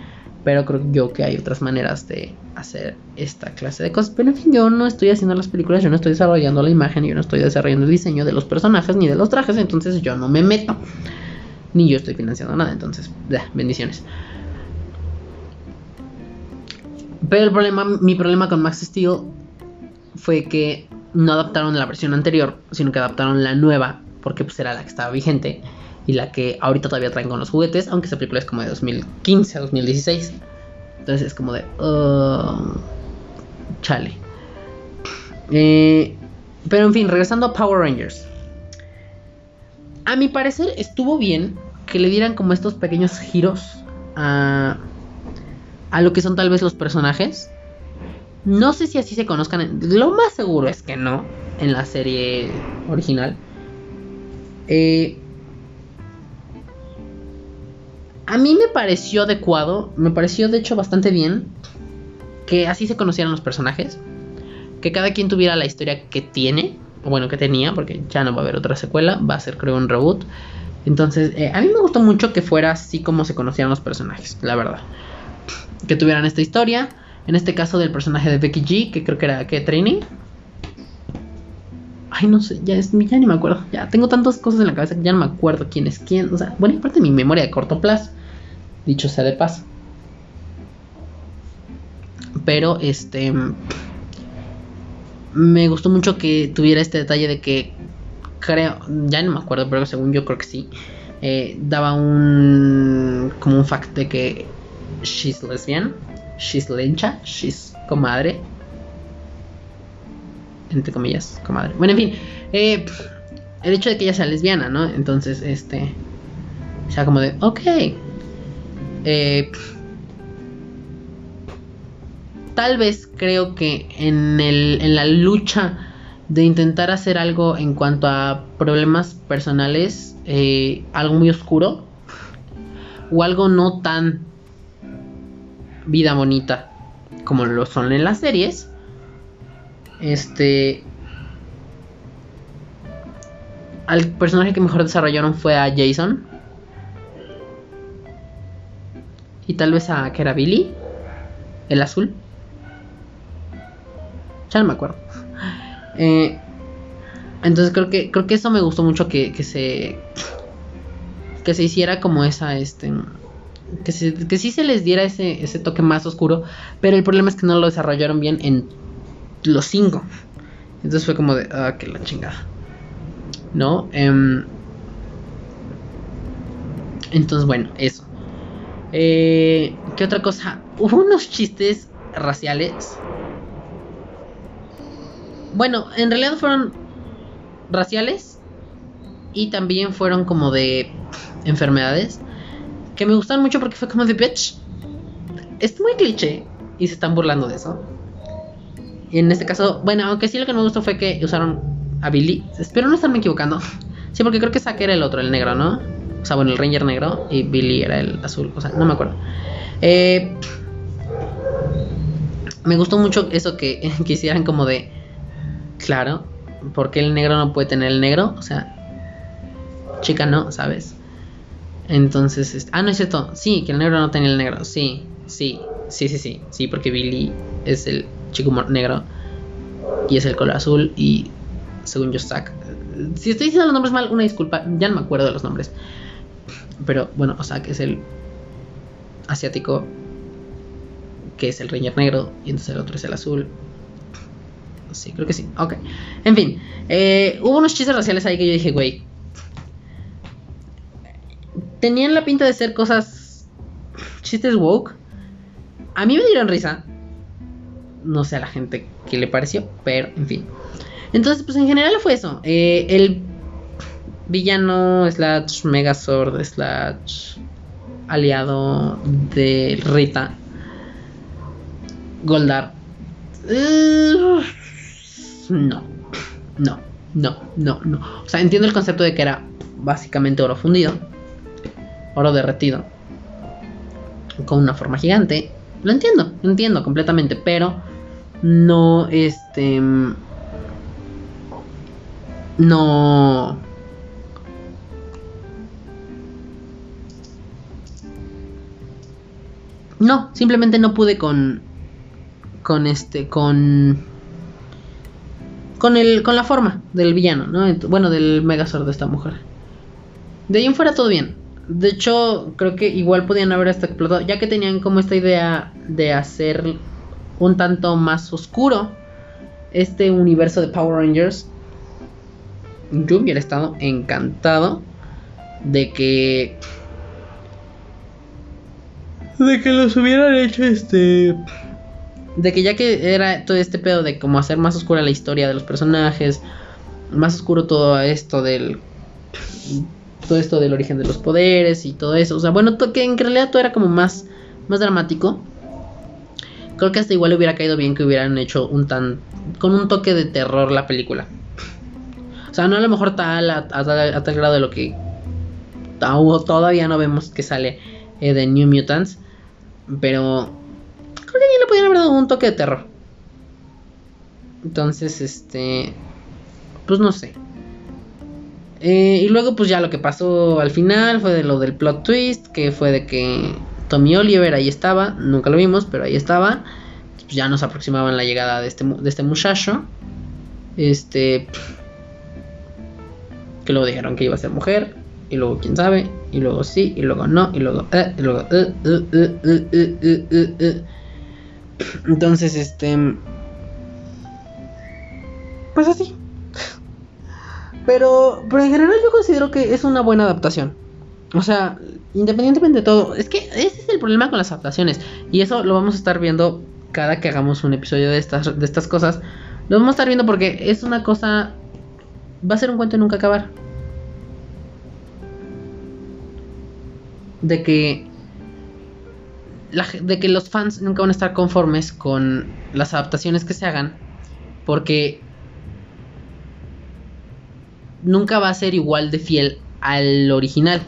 Pero creo yo que hay otras maneras de hacer esta clase de cosas. Pero en fin, yo no estoy haciendo las películas, yo no estoy desarrollando la imagen, yo no estoy desarrollando el diseño de los personajes ni de los trajes, entonces yo no me meto. Ni yo estoy financiando nada, entonces, bendiciones. Pero el problema, mi problema con Max Steel fue que no adaptaron la versión anterior, sino que adaptaron la nueva, porque pues era la que estaba vigente y la que ahorita todavía traen con los juguetes, aunque esa película es como de 2015 a 2016. Entonces es como de... Uh, chale. Eh, pero en fin, regresando a Power Rangers. A mi parecer estuvo bien que le dieran como estos pequeños giros a, a lo que son tal vez los personajes. No sé si así se conozcan. Lo más seguro es que no. En la serie original. Eh, a mí me pareció adecuado. Me pareció de hecho bastante bien. Que así se conocieran los personajes. Que cada quien tuviera la historia que tiene. O bueno, que tenía. Porque ya no va a haber otra secuela. Va a ser creo un reboot. Entonces, eh, a mí me gustó mucho que fuera así como se conocían los personajes. La verdad. Que tuvieran esta historia en este caso del personaje de Becky G, que creo que era que Training. Ay, no sé, ya, es, ya ni me acuerdo. Ya tengo tantas cosas en la cabeza que ya no me acuerdo quién es quién. O sea, bueno, parte de mi memoria de corto plazo. Dicho sea de paso. Pero este. Me gustó mucho que tuviera este detalle de que. Creo. Ya no me acuerdo, pero según yo creo que sí. Eh, daba un. Como un fact de que. She's lesbian she's lencha, she's comadre. Entre comillas, comadre. Bueno, en fin. Eh, el hecho de que ella sea lesbiana, ¿no? Entonces, este. O sea, como de, ok. Eh, tal vez creo que en, el, en la lucha de intentar hacer algo en cuanto a problemas personales, eh, algo muy oscuro, o algo no tan vida bonita como lo son en las series. Este. Al personaje que mejor desarrollaron fue a Jason. Y tal vez a que era Billy. El azul. Ya no me acuerdo. (laughs) Eh, entonces creo que. Creo que eso me gustó mucho que, que se. Que se hiciera como esa. Este que, sí se les diera ese, ese toque más oscuro, pero el problema es que no lo desarrollaron bien en los cinco. Entonces fue como de, ah, que la chingada. ¿No? Em, entonces, bueno, eso. Eh, ¿Qué otra cosa? Hubo unos chistes raciales. Bueno, en realidad fueron raciales y también fueron como de enfermedades que me gustaron mucho porque fue como de bitch. Es muy cliché y se están burlando de eso. Y en este caso, bueno, aunque sí lo que me gustó fue que usaron a Billy. Espero no estarme equivocando. (laughs) Sí, porque creo que Zack era el otro, el negro, ¿no? O sea, bueno, el Ranger negro y Billy era el azul. O sea, no me acuerdo. Eh, me gustó mucho eso que, (laughs) que hicieran como de. Claro, porque el negro no puede tener el negro? O sea, chica no, ¿sabes? Entonces, este, ah, no es cierto. Sí, que el negro no tenía el negro. Sí, sí, sí, sí, sí. Sí, porque Billy es el chico negro y es el color azul. Y según yo, Zack. Si estoy diciendo los nombres mal, una disculpa. Ya no me acuerdo de los nombres. Pero bueno, que es el asiático, que es el Ranger negro, y entonces el otro es el azul. Sí, creo que sí. Ok. En fin, eh, hubo unos chistes raciales ahí que yo dije, güey, tenían la pinta de ser cosas chistes woke. A mí me dieron risa. No sé a la gente qué le pareció, pero en fin. Entonces, pues en general fue eso. Eh, el villano slash megazord slash aliado de Rita Goldar. Uh, no, no, no, no, no. O sea, entiendo el concepto de que era básicamente oro fundido, oro derretido, con una forma gigante. Lo entiendo, lo entiendo completamente, pero no, este... No... No, simplemente no pude con. Con este. Con. Con el. Con la forma del villano, ¿no? Bueno, del Megazord de esta mujer. De ahí en fuera todo bien. De hecho, creo que igual podían haber hasta explotado. Ya que tenían como esta idea de hacer un tanto más oscuro este universo de Power Rangers. Yo hubiera estado encantado de que de que los hubieran hecho este. De que ya que era todo este pedo de como hacer más oscura la historia de los personajes, más oscuro todo esto del. Todo esto del origen de los poderes y todo eso. O sea, bueno, que en realidad todo era como más, más dramático. Creo que hasta igual hubiera caído bien que hubieran hecho un tan. con un toque de terror la película. O sea, no a lo mejor tal, a, tal grado de lo que todavía no vemos que sale eh, de New Mutants. Pero creo que aquí le podrían haber dado un toque de terror. Entonces, este. Pues no sé. Eh, y luego, pues ya lo que pasó al final fue de lo del plot twist. Que fue de que Tommy Oliver ahí estaba. Nunca lo vimos, pero ahí estaba. Pues ya nos aproximaban la llegada de este, de este muchacho. Este. Que luego dijeron que iba a ser mujer y luego quién sabe, y luego sí, y luego no, y luego y luego Entonces, este pues así. Pero, pero en general yo considero que es una buena adaptación. O sea, independientemente de todo, es que ese es el problema con las adaptaciones. Y eso lo vamos a estar viendo cada que hagamos un episodio de estas, de estas cosas. Lo vamos a estar viendo porque es una cosa... Va a ser un cuento y nunca acabar. de que de que los fans nunca van a estar conformes con las adaptaciones que se hagan porque nunca va a ser igual de fiel al original,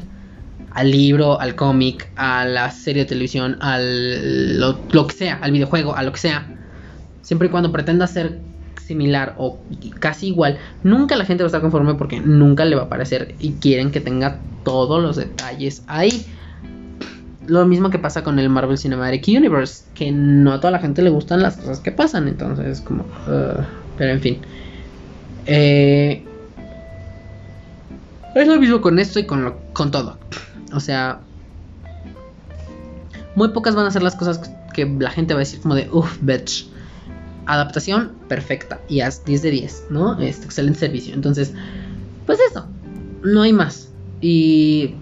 al libro, al cómic, a la serie de televisión, al lo, que sea, al videojuego, a lo que sea. Siempre y cuando pretenda ser similar o casi igual, nunca la gente va a estar conforme porque nunca le va a parecer y quieren que tenga todos los detalles ahí lo mismo que pasa con el Marvel Cinematic Universe, que no a toda la gente le gustan las cosas que pasan, entonces como... Uh, pero en fin. Eh, es lo mismo con esto y con, lo, con todo. O sea... Muy pocas van a ser las cosas que la gente va a decir como de, uff, bitch. Adaptación perfecta y haz 10 de 10, ¿no? Este excelente servicio. Entonces, pues eso, no hay más. Y,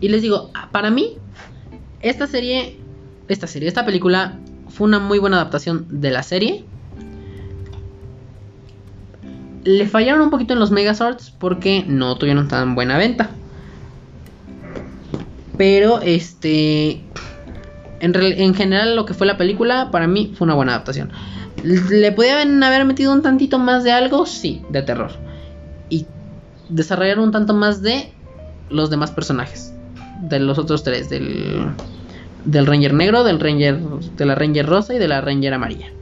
y les digo, para mí, esta serie, esta serie, esta película fue una muy buena adaptación de la serie. Le fallaron un poquito en los Megazords porque no tuvieron tan buena venta. Pero este en, en, general lo que fue la película para mí fue una buena adaptación. ¿Le podían haber metido un tantito más de algo? Sí, de terror. Y desarrollar un tanto más de los demás personajes de los otros tres, del, del Ranger negro, del Ranger, de la Ranger rosa y de la Ranger amarilla.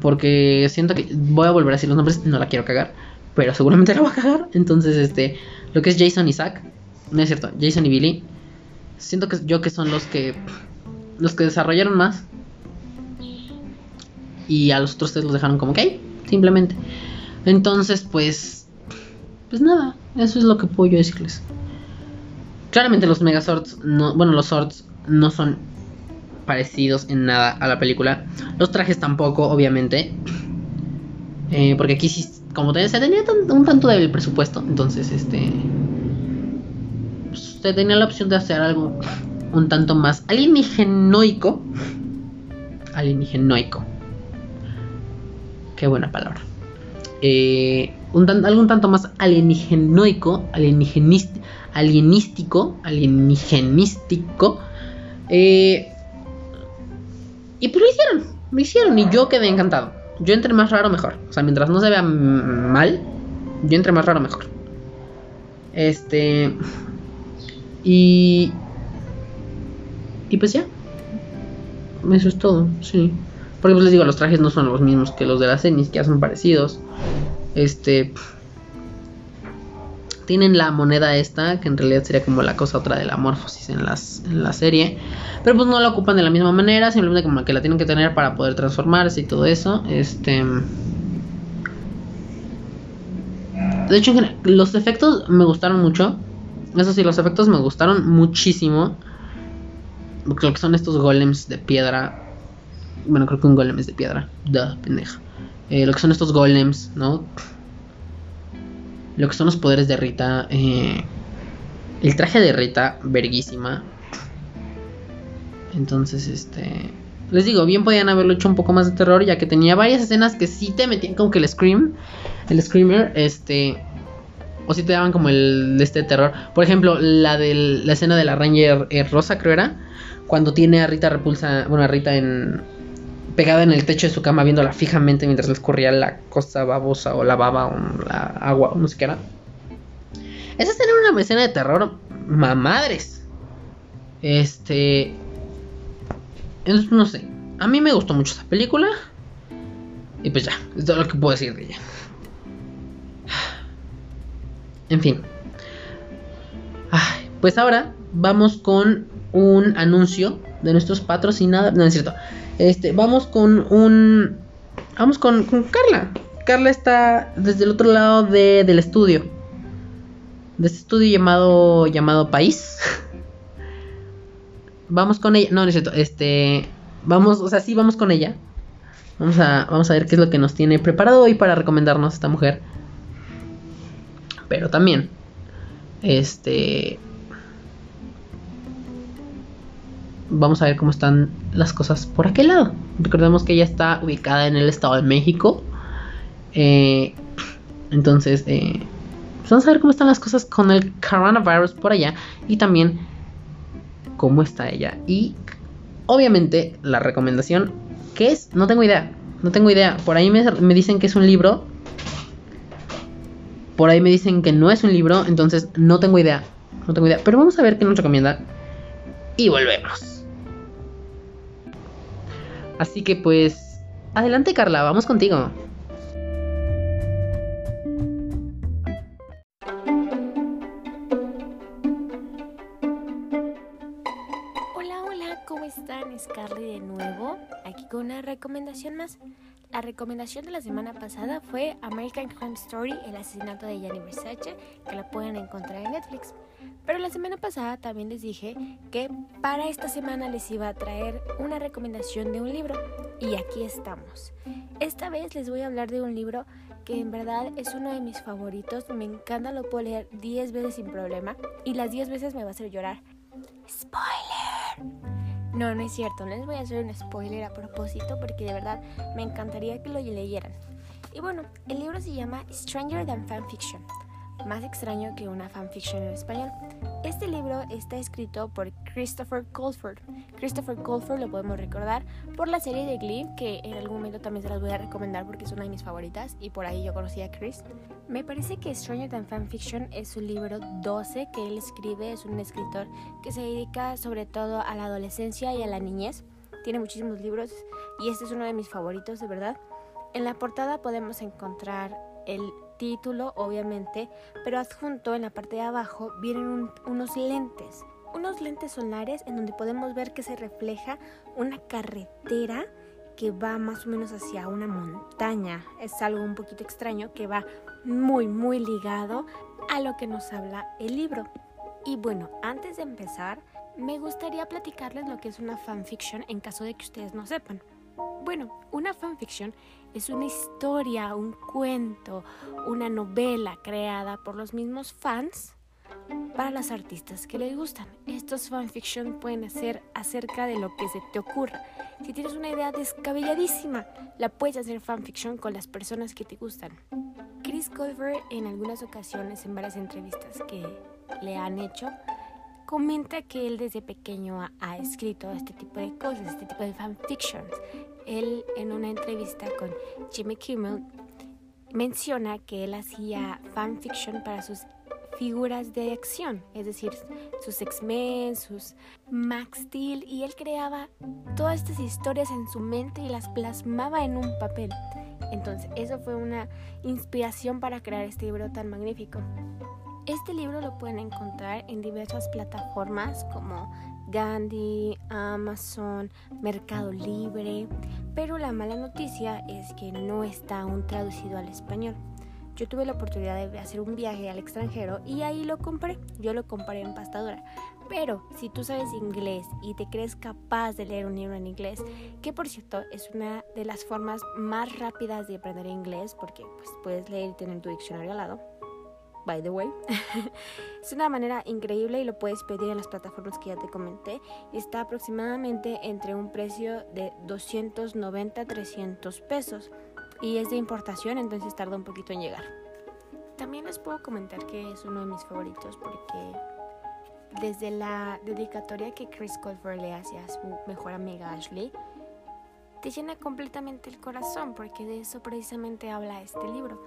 Porque siento que voy a volver a decir los nombres, no la quiero cagar, pero seguramente la voy a cagar. Entonces, este, lo que es Jason y Zack, no es cierto, Jason y Billy, siento que yo que son los que los que desarrollaron más y a los otros tres los dejaron como que simplemente. Entonces, pues pues nada, eso es lo que puedo yo decirles. Claramente los Megazords, no, bueno, los Swords no son parecidos en nada a la película. Los trajes tampoco, obviamente. Eh, porque aquí sí, como te, se tenía un tanto débil presupuesto, entonces este... Se tenía la opción de hacer algo un tanto más alienigenoico. Alienigenoico. Qué buena palabra. Eh, un algo un tanto más alienigenoico, alienígenico alienístico, alienígenístico, eh, Y pues lo hicieron, lo hicieron y yo quedé encantado. Yo entre más raro mejor. O sea, mientras no se vea mal, yo entre más raro mejor. Este... Y... Y pues ya. Eso es todo, sí. Porque pues les digo, los trajes no son los mismos que los de la serie, ni siquiera son parecidos. Este tienen la moneda esta, que en realidad sería como la cosa otra de la morfosis en, las, en la serie. Pero pues no la ocupan de la misma manera, simplemente como que la tienen que tener para poder transformarse y todo eso. Este. De hecho, los efectos me gustaron mucho. Eso sí, los efectos me gustaron muchísimo. Lo que son estos golems de piedra. Bueno, creo que un golem es de piedra. Duh, pendeja. Eh, lo que son estos golems, ¿no? Lo que son los poderes de Rita. Eh, el traje de Rita, verguísima. Entonces, este. Les digo, bien podían haberlo hecho un poco más de terror, ya que tenía varias escenas que sí te metían como que el Scream. El Screamer, este. O sí te daban como el este terror. Por ejemplo, la de la escena de la Ranger eh, Rosa, creo era. Cuando tiene a Rita repulsa. Bueno, a Rita en pegada en el techo de su cama viéndola fijamente mientras le escurría la cosa babosa o la baba o la agua o no sé qué era. Esa escena era una escena de terror mamadres. Este. Entonces, no sé. A mí me gustó mucho esa película. Y pues ya, es todo lo que puedo decir de ella. En fin. pues ahora vamos con un anuncio de nuestros patrocinados. No es cierto. Este, vamos con un. Vamos con, Carla. Carla está desde el otro lado de, del estudio. De este estudio llamado. llamado País. (laughs) vamos con ella. No, no es cierto. Este. Vamos, o sea, sí, vamos con ella. Vamos a, vamos a ver qué es lo que nos tiene preparado hoy para recomendarnos esta mujer. Pero también. Este. Vamos a ver cómo están las cosas por aquel lado. Recordemos que ella está ubicada en el Estado de México. Eh, entonces, eh, pues vamos a ver cómo están las cosas con el coronavirus por allá. Y también cómo está ella. Y obviamente la recomendación, ¿qué es? No tengo idea. No tengo idea. Por ahí me, me dicen que es un libro. Por ahí me dicen que no es un libro. Entonces no tengo idea. No tengo idea. Pero vamos a ver qué nos recomienda. Y volvemos. Así que pues, adelante Carla, vamos contigo. Hola, hola, ¿cómo están? Es Carly de nuevo, aquí con una recomendación más. La recomendación de la semana pasada fue American Crime Story, el asesinato de Gianni Versace, que la pueden encontrar en Netflix. Pero la semana pasada también les dije que para esta semana les iba a traer una recomendación de un libro y aquí estamos. Esta vez les voy a hablar de un libro que en verdad es uno de mis favoritos, me encanta, lo puedo leer 10 veces sin problema y las 10 veces me va a hacer llorar. Spoiler. No, no es cierto, no les voy a hacer un spoiler a propósito porque de verdad me encantaría que lo leyeran. Y bueno, el libro se llama Stranger Than Fanfiction más extraño que una fanfiction en español. Este libro está escrito por Christopher Colford. Christopher Colford lo podemos recordar por la serie de Glee, que en algún momento también se las voy a recomendar porque es una de mis favoritas y por ahí yo conocí a Chris. Me parece que Stranger Than Fanfiction es un libro 12 que él escribe, es un escritor que se dedica sobre todo a la adolescencia y a la niñez. Tiene muchísimos libros y este es uno de mis favoritos, de verdad. En la portada podemos encontrar el título, obviamente, pero adjunto en la parte de abajo vienen unos lentes, unos lentes solares en donde podemos ver que se refleja una carretera que va más o menos hacia una montaña. Es algo un poquito extraño que va muy, muy ligado a lo que nos habla el libro. Y bueno, antes de empezar, me gustaría platicarles lo que es una fanfiction en caso de que ustedes no sepan. Bueno, una fanfiction es una historia, un cuento, una novela creada por los mismos fans para las artistas que les gustan. Estos fanfiction pueden ser acerca de lo que se te ocurra. Si tienes una idea descabelladísima, la puedes hacer fanfiction con las personas que te gustan. Chris Colfer en algunas ocasiones, en varias entrevistas que le han hecho, comenta que él desde pequeño ha, escrito este tipo de cosas, este tipo de fanfictions. Él en una entrevista con Jimmy Kimmel menciona que él hacía fanfiction para sus figuras de acción, es decir, sus X-Men, sus Max Steel, y él creaba todas estas historias en su mente y las plasmaba en un papel. Entonces, eso fue una inspiración para crear este libro tan magnífico. Este libro lo pueden encontrar en diversas plataformas como Gandhi, Amazon, Mercado Libre, pero la mala noticia es que no está aún traducido al español. Yo tuve la oportunidad de hacer un viaje al extranjero y ahí lo compré. Yo lo compré en pastadora. Pero si tú sabes inglés y te crees capaz de leer un libro en inglés, que por cierto es una de las formas más rápidas de aprender inglés porque pues, puedes leer y tener tu diccionario al lado by the way. (laughs) es una manera increíble y lo puedes pedir en las plataformas que ya te comenté. Está aproximadamente entre un precio de 290 a 300 pesos y es de importación, entonces tarda un poquito en llegar. También les puedo comentar que es uno de mis favoritos porque desde la dedicatoria que Chris Colfer le hace a su mejor amiga Ashley, te llena completamente el corazón porque de eso precisamente habla este libro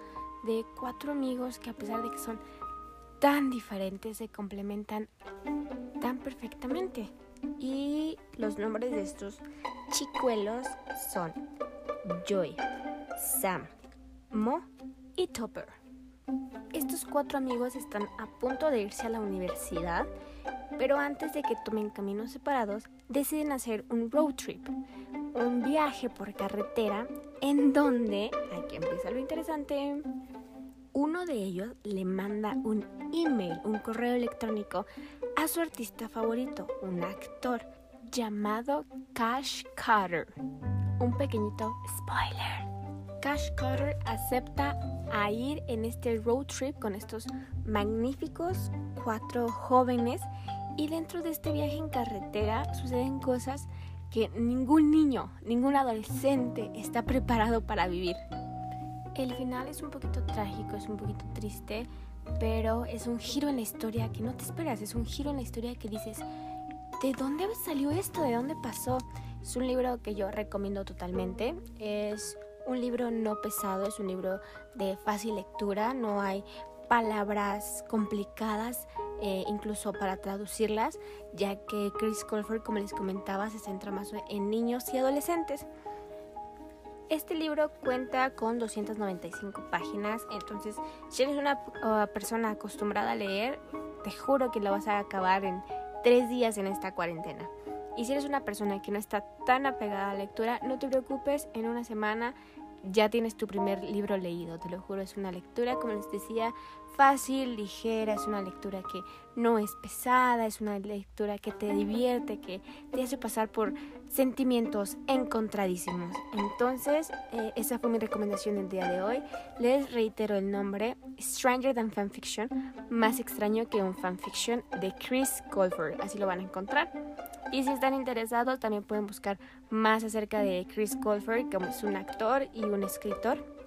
de cuatro amigos que a pesar de que son tan diferentes se complementan tan perfectamente. Y los nombres de estos chicuelos son Joy, Sam, Mo y Topper. Estos cuatro amigos están a punto de irse a la universidad, pero antes de que tomen caminos separados, deciden hacer un road trip, un viaje por carretera en donde, aquí empieza lo interesante, uno de ellos le manda un email, un correo electrónico a su artista favorito, un actor llamado Cash Carter. Un pequeñito spoiler. Cash Carter acepta a ir en este road trip con estos magníficos cuatro jóvenes y dentro de este viaje en carretera suceden cosas que ningún niño, ningún adolescente está preparado para vivir. El final es un poquito trágico, es un poquito triste, pero es un giro en la historia que no te esperas, es un giro en la historia que dices, ¿de dónde salió esto? ¿De dónde pasó? Es un libro que yo recomiendo totalmente, es un libro no pesado, es un libro de fácil lectura, no hay palabras complicadas, eh, incluso para traducirlas, ya que Chris Colford, como les comentaba, se centra más en niños y adolescentes. Este libro cuenta con 295 páginas, entonces si eres una uh, persona acostumbrada a leer, te juro que lo vas a acabar en tres días en esta cuarentena. Y si eres una persona que no está tan apegada a la lectura, no te preocupes, en una semana ya tienes tu primer libro leído, te lo juro, es una lectura, como les decía, fácil, ligera, es una lectura que no es pesada, es una lectura que te divierte, que te hace pasar por sentimientos encontradísimos. Entonces, eh, esa fue mi recomendación del día de hoy. Les reitero el nombre, Stranger Than Fanfiction, más extraño que un fanfiction de Chris Colfer, así lo van a encontrar. Y si están interesados, también pueden buscar más acerca de Chris Colfer, como es un actor y un escritor.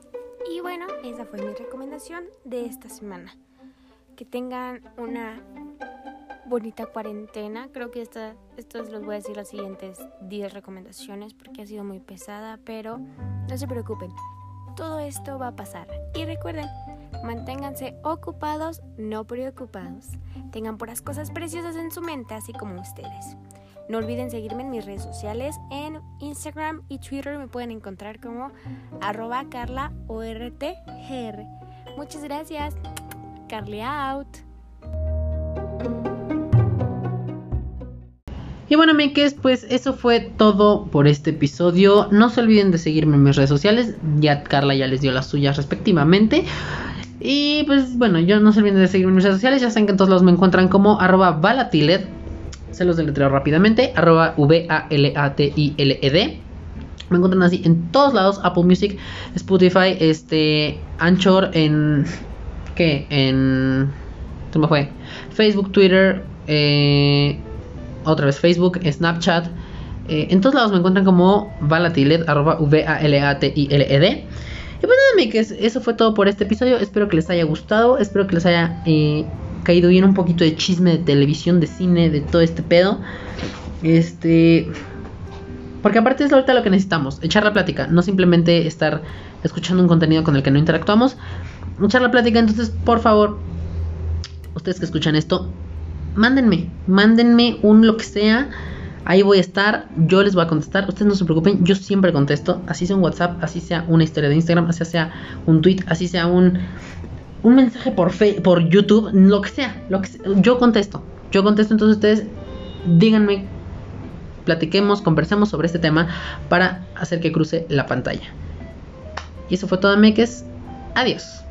Y bueno, esa fue mi recomendación de esta semana. Que tengan una bonita cuarentena. Creo que esta, estos los voy a decir las siguientes 10 recomendaciones porque ha sido muy pesada, pero no se preocupen. Todo esto va a pasar. Y recuerden, manténganse ocupados, no preocupados. Tengan puras cosas preciosas en su mente, así como ustedes. No olviden seguirme en mis redes sociales. En Instagram y Twitter me pueden encontrar como arroba carlaortgr. Muchas gracias. Carly out. Y bueno, Mikes, pues eso fue todo por este episodio. No se olviden de seguirme en mis redes sociales. Ya Carla ya les dio las suyas respectivamente. Y pues bueno, yo no se olviden de seguirme en mis redes sociales. Ya saben que en todos lados me encuentran como arroba balatilet se los deletreo rápidamente. Arroba V-A-L-A-T-I-L-E-D. Me encuentran así en todos lados. Apple Music, Spotify, este, Anchor, en... ¿Qué? En... ¿Cómo me fue? Facebook, Twitter, eh, otra vez Facebook, Snapchat. Eh, en todos lados me encuentran como Valatilet, arroba V-A-L-A-T-I-L-E-D. Y pues nada, eso fue todo por este episodio. Espero que les haya gustado. Espero que les haya eh, caído bien un poquito de chisme de televisión, de cine, de todo este pedo. Este. Porque aparte es ahorita lo que necesitamos, echar la plática, no simplemente estar escuchando un contenido con el que no interactuamos. Echar la plática, entonces, por favor, ustedes que escuchan esto, mándenme, mándenme un lo que sea. Ahí voy a estar, yo les voy a contestar. Ustedes no se preocupen, yo siempre contesto. Así sea un WhatsApp, así sea una historia de Instagram, así sea un tweet, así sea un, un mensaje por, fe, por YouTube, lo que sea, lo que Yo contesto, yo contesto. Entonces ustedes díganme, platiquemos, conversemos sobre este tema para hacer que cruce la pantalla. Y eso fue todo, Meques. Adiós.